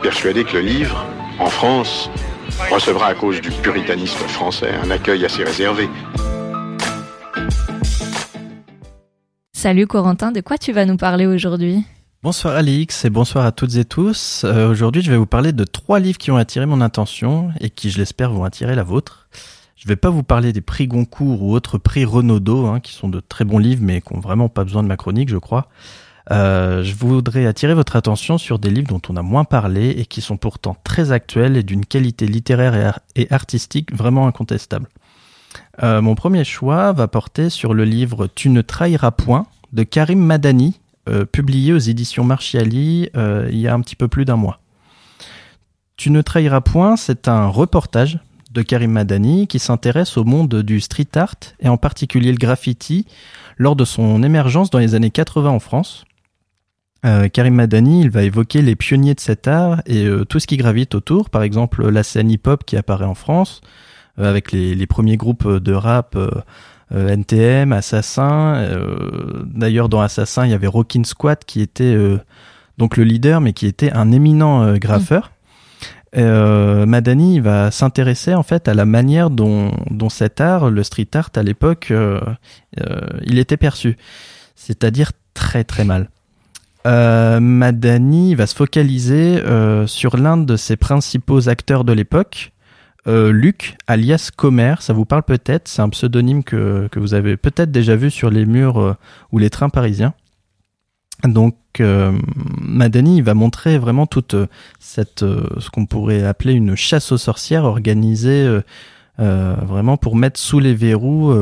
Persuadé que le livre, en France, recevra à cause du puritanisme français un accueil assez réservé. Salut Corentin, de quoi tu vas nous parler aujourd'hui? Bonsoir Alix et bonsoir à toutes et tous. Euh, Aujourd'hui, je vais vous parler de trois livres qui ont attiré mon attention et qui, je l'espère, vont attirer la vôtre. Je vais pas vous parler des prix Goncourt ou autres prix Renaudot, hein, qui sont de très bons livres mais qui ont vraiment pas besoin de ma chronique, je crois. Euh, je voudrais attirer votre attention sur des livres dont on a moins parlé et qui sont pourtant très actuels et d'une qualité littéraire et, ar- et artistique vraiment incontestable. Euh, mon premier choix va porter sur le livre Tu ne trahiras point de Karim Madani, publié aux éditions Marchiali euh, il y a un petit peu plus d'un mois. Tu ne trahiras point, c'est un reportage de Karim Madani qui s'intéresse au monde du street art et en particulier le graffiti lors de son émergence dans les années 80 en France. Euh, Karim Madani, il va évoquer les pionniers de cet art et euh, tout ce qui gravite autour, par exemple la scène hip-hop qui apparaît en France, euh, avec les premiers groupes de rap euh, NTM, Assassin. euh, D'ailleurs, dans Assassin, il y avait Rockin' Squad qui était euh, donc le leader, mais qui était un éminent euh, graffeur. Euh, Madani va s'intéresser en fait à la manière dont, dont cet art, le street art à l'époque, euh, euh, il était perçu, c'est-à-dire très très mal. Euh, Madani va se focaliser euh, sur l'un de ses principaux acteurs de l'époque, euh, Luc, alias Comer, ça vous parle peut-être, c'est un pseudonyme que, que vous avez peut-être déjà vu sur les murs euh, ou les trains parisiens. Donc euh, Madani va montrer vraiment toute euh, cette ce qu'on pourrait appeler une chasse aux sorcières organisée vraiment pour mettre sous les verrous,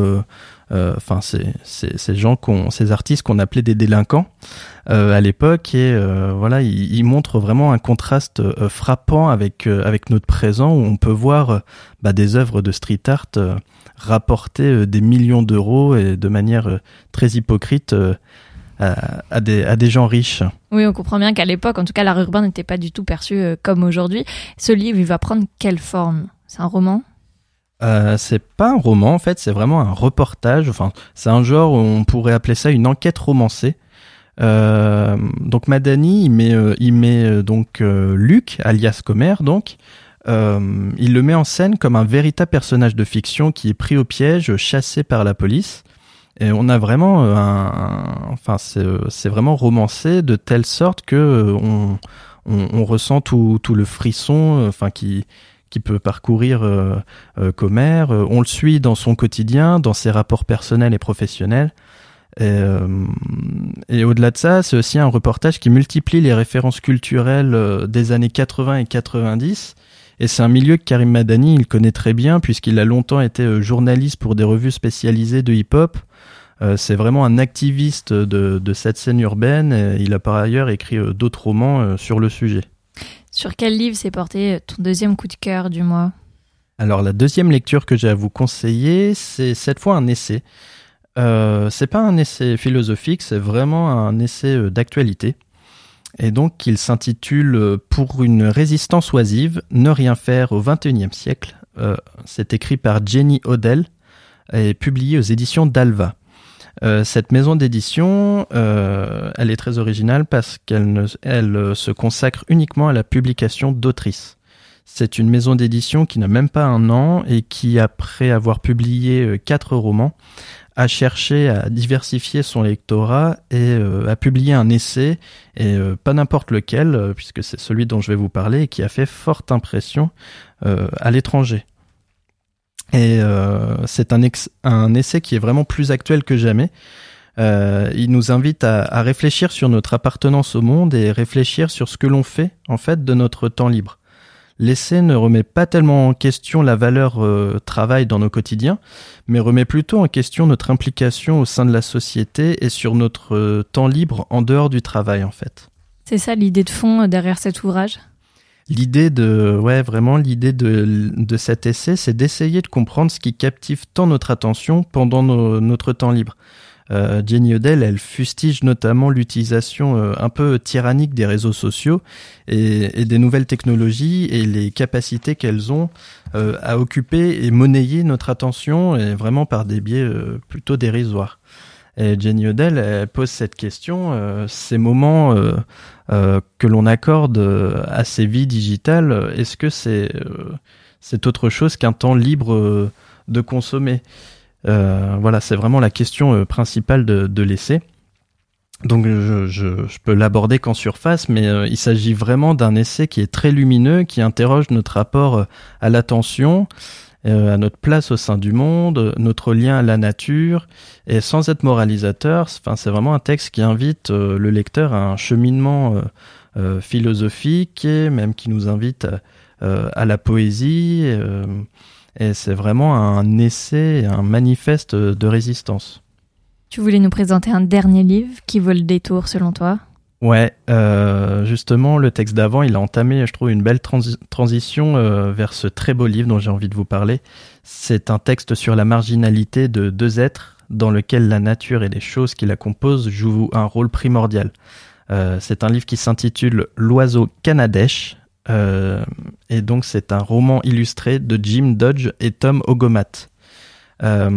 enfin ces, gens ces artistes qu'on appelait des délinquants euh, à l'époque et euh, voilà, il, il montre vraiment un contraste euh, frappant avec euh, avec notre présent où on peut voir euh, bah, des œuvres de street art euh, rapporter euh, des millions d'euros et de manière euh, très hypocrite euh, à, des à des gens riches. Oui, on comprend bien qu'à l'époque, en tout cas, l'art urbain n'était pas du tout perçu euh, comme aujourd'hui. Ce livre, il va prendre quelle forme? C'est un roman? Euh, c'est pas un roman en fait, c'est vraiment un reportage. Enfin, c'est un genre où on pourrait appeler ça une enquête romancée. Euh, donc Madani, il met, euh, il met euh, donc euh, Luc, alias Comer, donc il le met en scène comme un véritable personnage de fiction qui est pris au piège, chassé par la police. Et on a vraiment un, enfin c'est vraiment romancé de telle sorte que on, ressent tout, tout le frisson, enfin qui qui peut parcourir euh, euh. Euh, On le suit dans son quotidien, dans ses rapports personnels et professionnels. Et, euh, et au-delà de ça, c'est aussi un reportage qui multiplie les références culturelles euh, des années 80 et 90. Et c'est un milieu que Karim Madani, il connaît très bien puisqu'il a longtemps été euh, journaliste pour des revues spécialisées de hip-hop. Euh, c'est vraiment un activiste de, de cette scène urbaine. Et il a par ailleurs écrit d'autres romans sur le sujet. Sur quel livre s'est porté ton deuxième coup de cœur du mois? Alors la deuxième lecture que j'ai à vous conseiller, c'est cette fois un essai. Euh, c'est pas un essai philosophique, c'est vraiment un essai euh, d'actualité. Et donc il s'intitule euh, Pour une résistance oisive, ne rien faire au XXIe siècle. Euh, c'est écrit par Jenny Odell et publié aux éditions d'Alva. Euh, cette maison d'édition, euh, elle est très originale parce qu'elle elle, euh, se consacre uniquement à la publication d'autrices. C'est une maison d'édition qui n'a même pas un an et qui, après avoir publié quatre romans, a cherché à diversifier son lectorat et euh, a publié un essai, et pas n'importe lequel, puisque c'est celui dont je vais vous parler, et qui a fait forte impression à l'étranger. Et euh, c'est un, essai qui est vraiment plus actuel que jamais. Euh, il nous invite à, à réfléchir sur notre appartenance au monde et réfléchir sur ce que l'on fait en fait de notre temps libre. L'essai ne remet pas tellement en question la valeur euh, travail dans nos quotidiens, mais remet plutôt en question notre implication au sein de la société et sur notre euh, temps libre en dehors du travail en fait. C'est ça l'idée de fond euh, derrière cet ouvrage? L'idée de, ouais, vraiment, l'idée de, de cet essai, c'est d'essayer de comprendre ce qui captive tant notre attention pendant notre temps libre. Euh, Jenny Odell, elle fustige notamment l'utilisation euh, un peu tyrannique des réseaux sociaux et, et des nouvelles technologies et les capacités qu'elles ont euh, à occuper et monnayer notre attention et vraiment par des biais euh, plutôt dérisoires. Et Jenny Odell, pose cette question, euh, ces moments euh, euh, que l'on accorde euh, à ces vies digitales, est-ce que c'est autre chose qu'un temps libre de consommer? Voilà, c'est vraiment la question principale de, de l'essai. Donc je, je, peux l'aborder qu'en surface, mais il s'agit vraiment d'un essai qui est très lumineux, qui interroge notre rapport à l'attention, à notre place au sein du monde, euh, notre lien à la nature, et sans être moralisateur, c'est- vraiment un texte qui invite euh, le lecteur à un cheminement euh, euh, philosophique et même qui nous invite à, euh, à la poésie. euh, et c'est vraiment un essai, un manifeste de résistance. Tu voulais nous présenter un dernier livre qui vaut le détour selon toi? Ouais, euh, justement, le texte d'avant, il a entamé, je trouve, une belle transi- transition euh, vers ce très beau livre dont j'ai envie de vous parler. C'est un texte sur la marginalité de deux êtres dans lequel la nature et les choses qui la composent jouent un rôle primordial. Euh, c'est un livre qui s'intitule L'oiseau canadèche. et donc c'est un roman illustré de Jim Dodge et Tom Ogomat. Euh,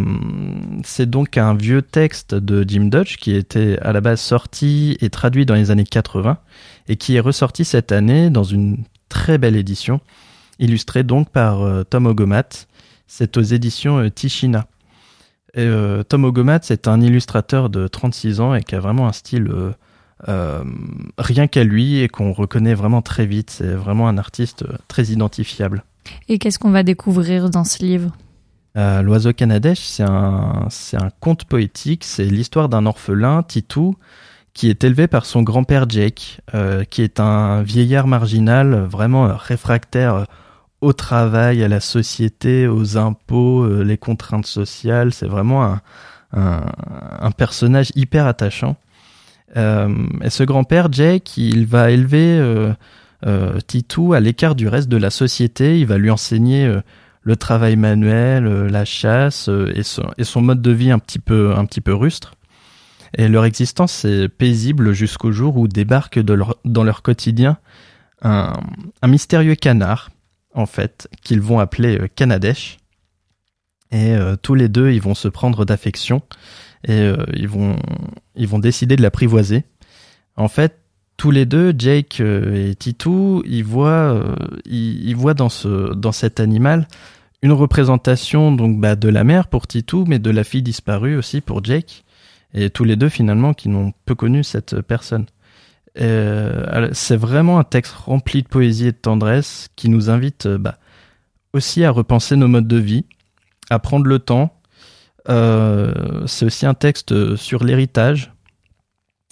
c'est donc un vieux texte de Jim Dodge qui était à la base sorti et traduit dans les années 80 et qui est ressorti cette année dans une très belle édition, illustrée donc par euh, Tom Ogomat. C'est aux éditions euh, Tichina. Tom Ogomat, c'est un illustrateur de 36 ans et qui a vraiment un style rien qu'à lui et qu'on reconnaît vraiment très vite. C'est vraiment un artiste très identifiable. Et qu'est-ce qu'on va découvrir dans ce livre? Euh, L'oiseau canadèche, c'est un, conte poétique. C'est l'histoire d'un orphelin, Titou, qui est élevé par son grand-père Jake, euh, qui est un vieillard marginal, vraiment réfractaire au travail, à la société, aux impôts, euh, les contraintes sociales. C'est vraiment un, personnage hyper attachant. Et ce grand-père, Jake, il va élever Titou à l'écart du reste de la société. Il va lui enseigner le travail manuel, euh, la chasse euh, et, son, mode de vie un petit peu, rustre. Et leur existence est paisible jusqu'au jour où débarque dans leur quotidien un, mystérieux canard, en fait, qu'ils vont appeler euh, Canadesh. Et tous les deux, ils vont se prendre d'affection et ils, vont, décider de l'apprivoiser. En fait, tous les deux, Jake et Titou, ils voient, dans cet animal une représentation donc bah, de la mère pour Titou, mais de la fille disparue aussi pour Jake. Et tous les deux, finalement, qui n'ont peu connu cette personne. Euh, c'est vraiment un texte rempli de poésie et de tendresse qui nous invite euh, bah, aussi à repenser nos modes de vie, à prendre le temps. Euh, c'est aussi un texte sur l'héritage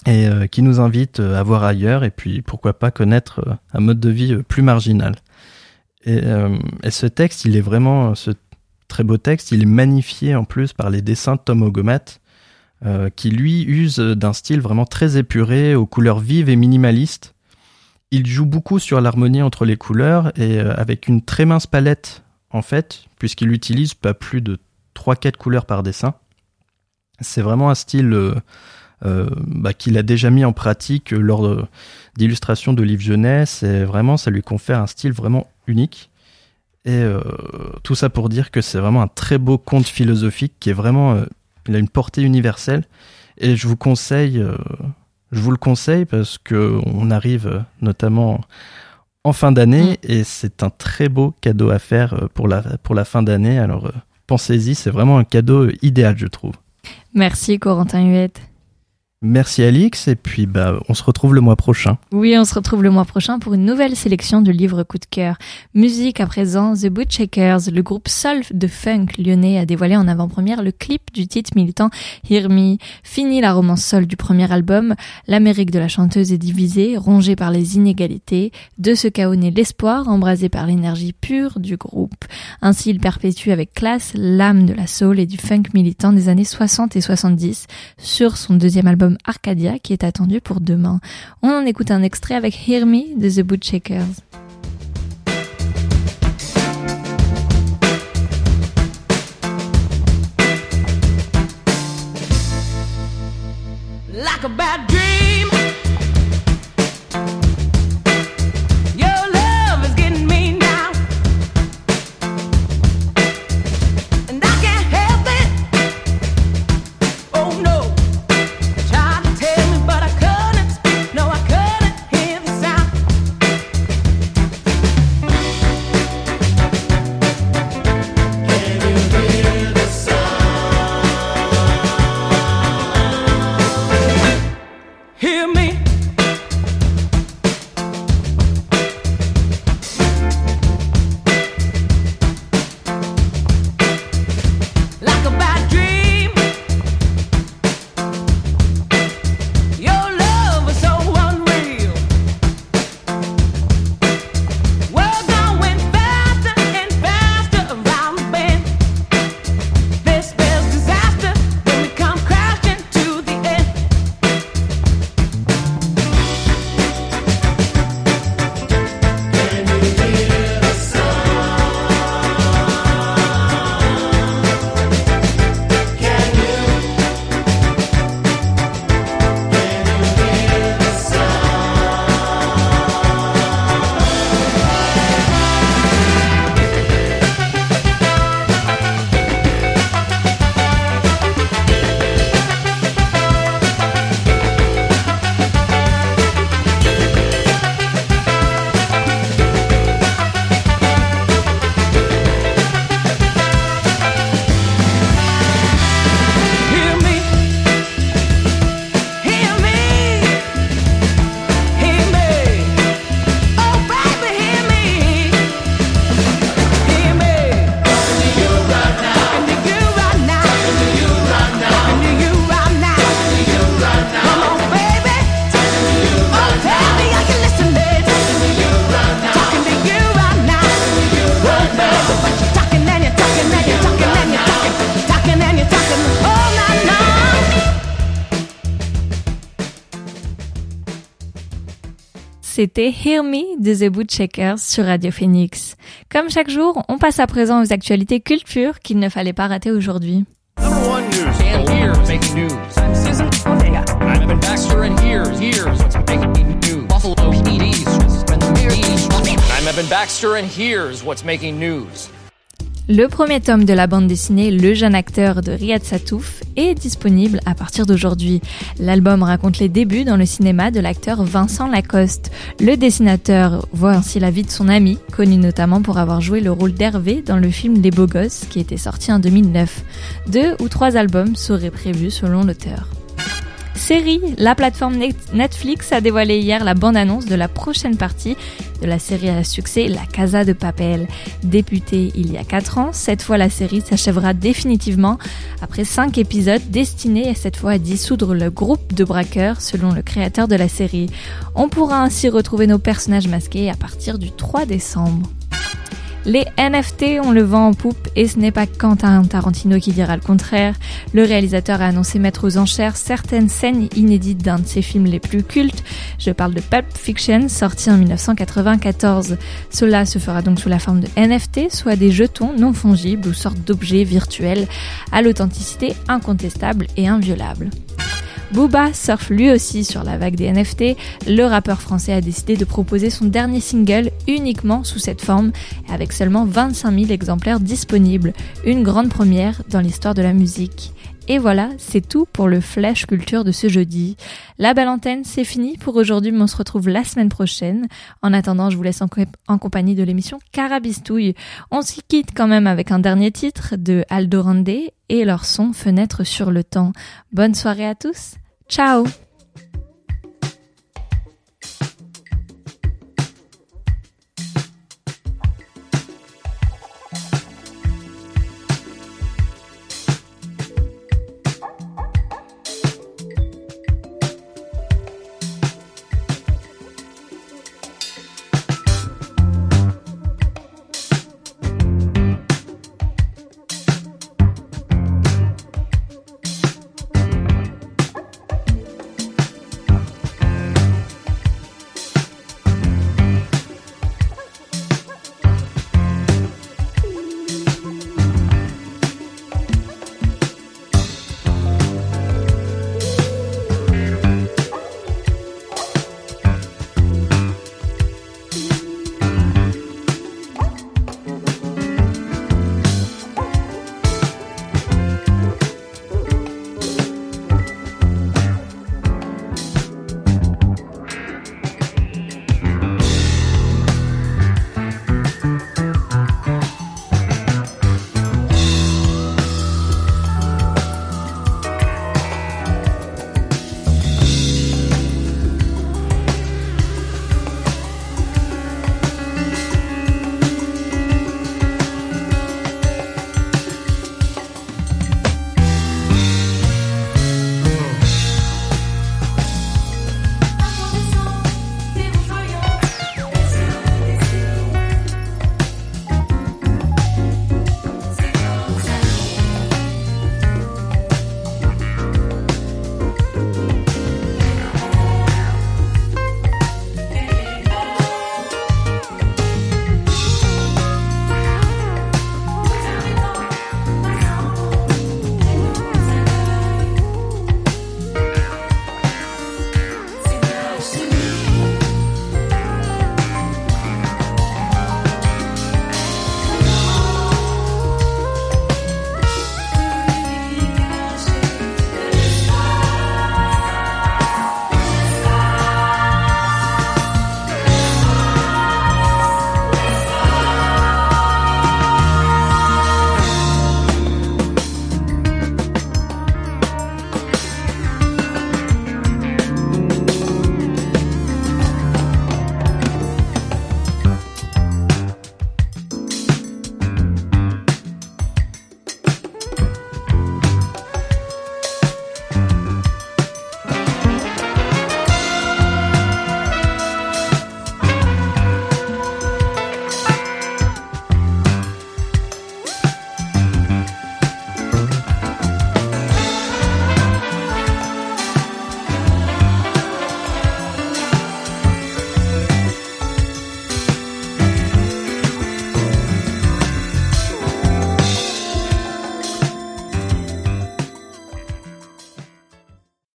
et qui nous invite à voir ailleurs et puis pourquoi pas connaître un mode de vie plus marginal. Et, euh, et ce texte, il est vraiment ce très beau texte, il est magnifié en plus par les dessins de Tom Ogomat, euh, qui lui use d'un style vraiment très épuré, aux couleurs vives et minimalistes. Il joue beaucoup sur l'harmonie entre les couleurs et euh, avec une très mince palette en fait, puisqu'il utilise pas plus de 3-4 couleurs par dessin. C'est vraiment un style euh, bah, qu'il a déjà mis en pratique lors d'illustrations de livres jeunesse et vraiment ça lui confère un style vraiment unique. Et euh, tout ça pour dire que c'est vraiment un très beau conte philosophique qui est vraiment, euh, il a une portée universelle. Et je vous conseille, je vous le conseille parce que on arrive notamment en fin d'année et c'est un très beau cadeau à faire pour la pour la fin d'année. Alors pensez-y, c'est vraiment un cadeau idéal, je trouve. Merci Corentin Huette. Merci Alix et puis bah on se retrouve le mois prochain. Oui, on se retrouve le mois prochain pour une nouvelle sélection de livres coup de cœur. Musique à présent, The Bootshakers, le groupe soul de funk lyonnais a dévoilé en avant-première le clip du titre militant Hear Me. Fini la romance soul du premier album, l'Amérique de la chanteuse est divisée, rongée par les inégalités. De ce chaos naît l'espoir, embrasé par l'énergie pure du groupe. Ainsi, il perpétue avec classe l'âme de la soul et du funk militant des années 60 et 70 sur son deuxième album Arcadia qui est attendu pour demain. On en écoute un extrait avec Hear Me de The Bootshakers. like a bad c'était Hear Me de The Bootcheckers sur Radio Phoenix. Comme chaque jour, on passe à présent aux actualités culture qu'il ne fallait pas rater aujourd'hui. I'm Evan Baxter, and here's what's making news. Le premier tome de la bande dessinée Le jeune acteur de Riyad Satouf est disponible à partir d'aujourd'hui. L'album raconte les débuts dans le cinéma de l'acteur Vincent Lacoste. Le dessinateur voit ainsi la vie de son ami, connu notamment pour avoir joué le rôle d'Hervé dans le film Les Beaux Gosses qui était sorti en 2009. Deux ou trois albums seraient prévus selon l'auteur. Série, la plateforme Netflix a dévoilé hier la bande-annonce de la prochaine partie de la série à succès La Casa de Papel. Débutée il y a 4 ans, cette fois la série s'achèvera définitivement après 5 épisodes destinés cette fois à dissoudre le groupe de braqueurs selon le créateur de la série. On pourra ainsi retrouver nos personnages masqués à partir du 3 décembre. Les NFT, ont le vent en poupe et ce n'est pas Quentin Tarantino qui dira le contraire. Le réalisateur a annoncé mettre aux enchères certaines scènes inédites d'un de ses films les plus cultes. Je parle de Pulp Fiction, sorti en 1994. Cela se fera donc sous la forme de NFT, soit des jetons non fongibles ou sortes d'objets virtuels à l'authenticité incontestable et inviolable. Booba surfe lui aussi sur la vague des NFT. Le rappeur français a décidé de proposer son dernier single uniquement sous cette forme, avec seulement 25 000 exemplaires disponibles. Une grande première dans l'histoire de la musique. Et voilà, c'est tout pour le Flash Culture de ce jeudi. La belle antenne, c'est fini pour aujourd'hui, mais on se retrouve la semaine prochaine. En attendant, je vous laisse en, compagnie de l'émission Carabistouille. On s'y quitte quand même avec un dernier titre de Aldo Randé et leur son Fenêtre sur le temps. Bonne soirée à tous. Ciao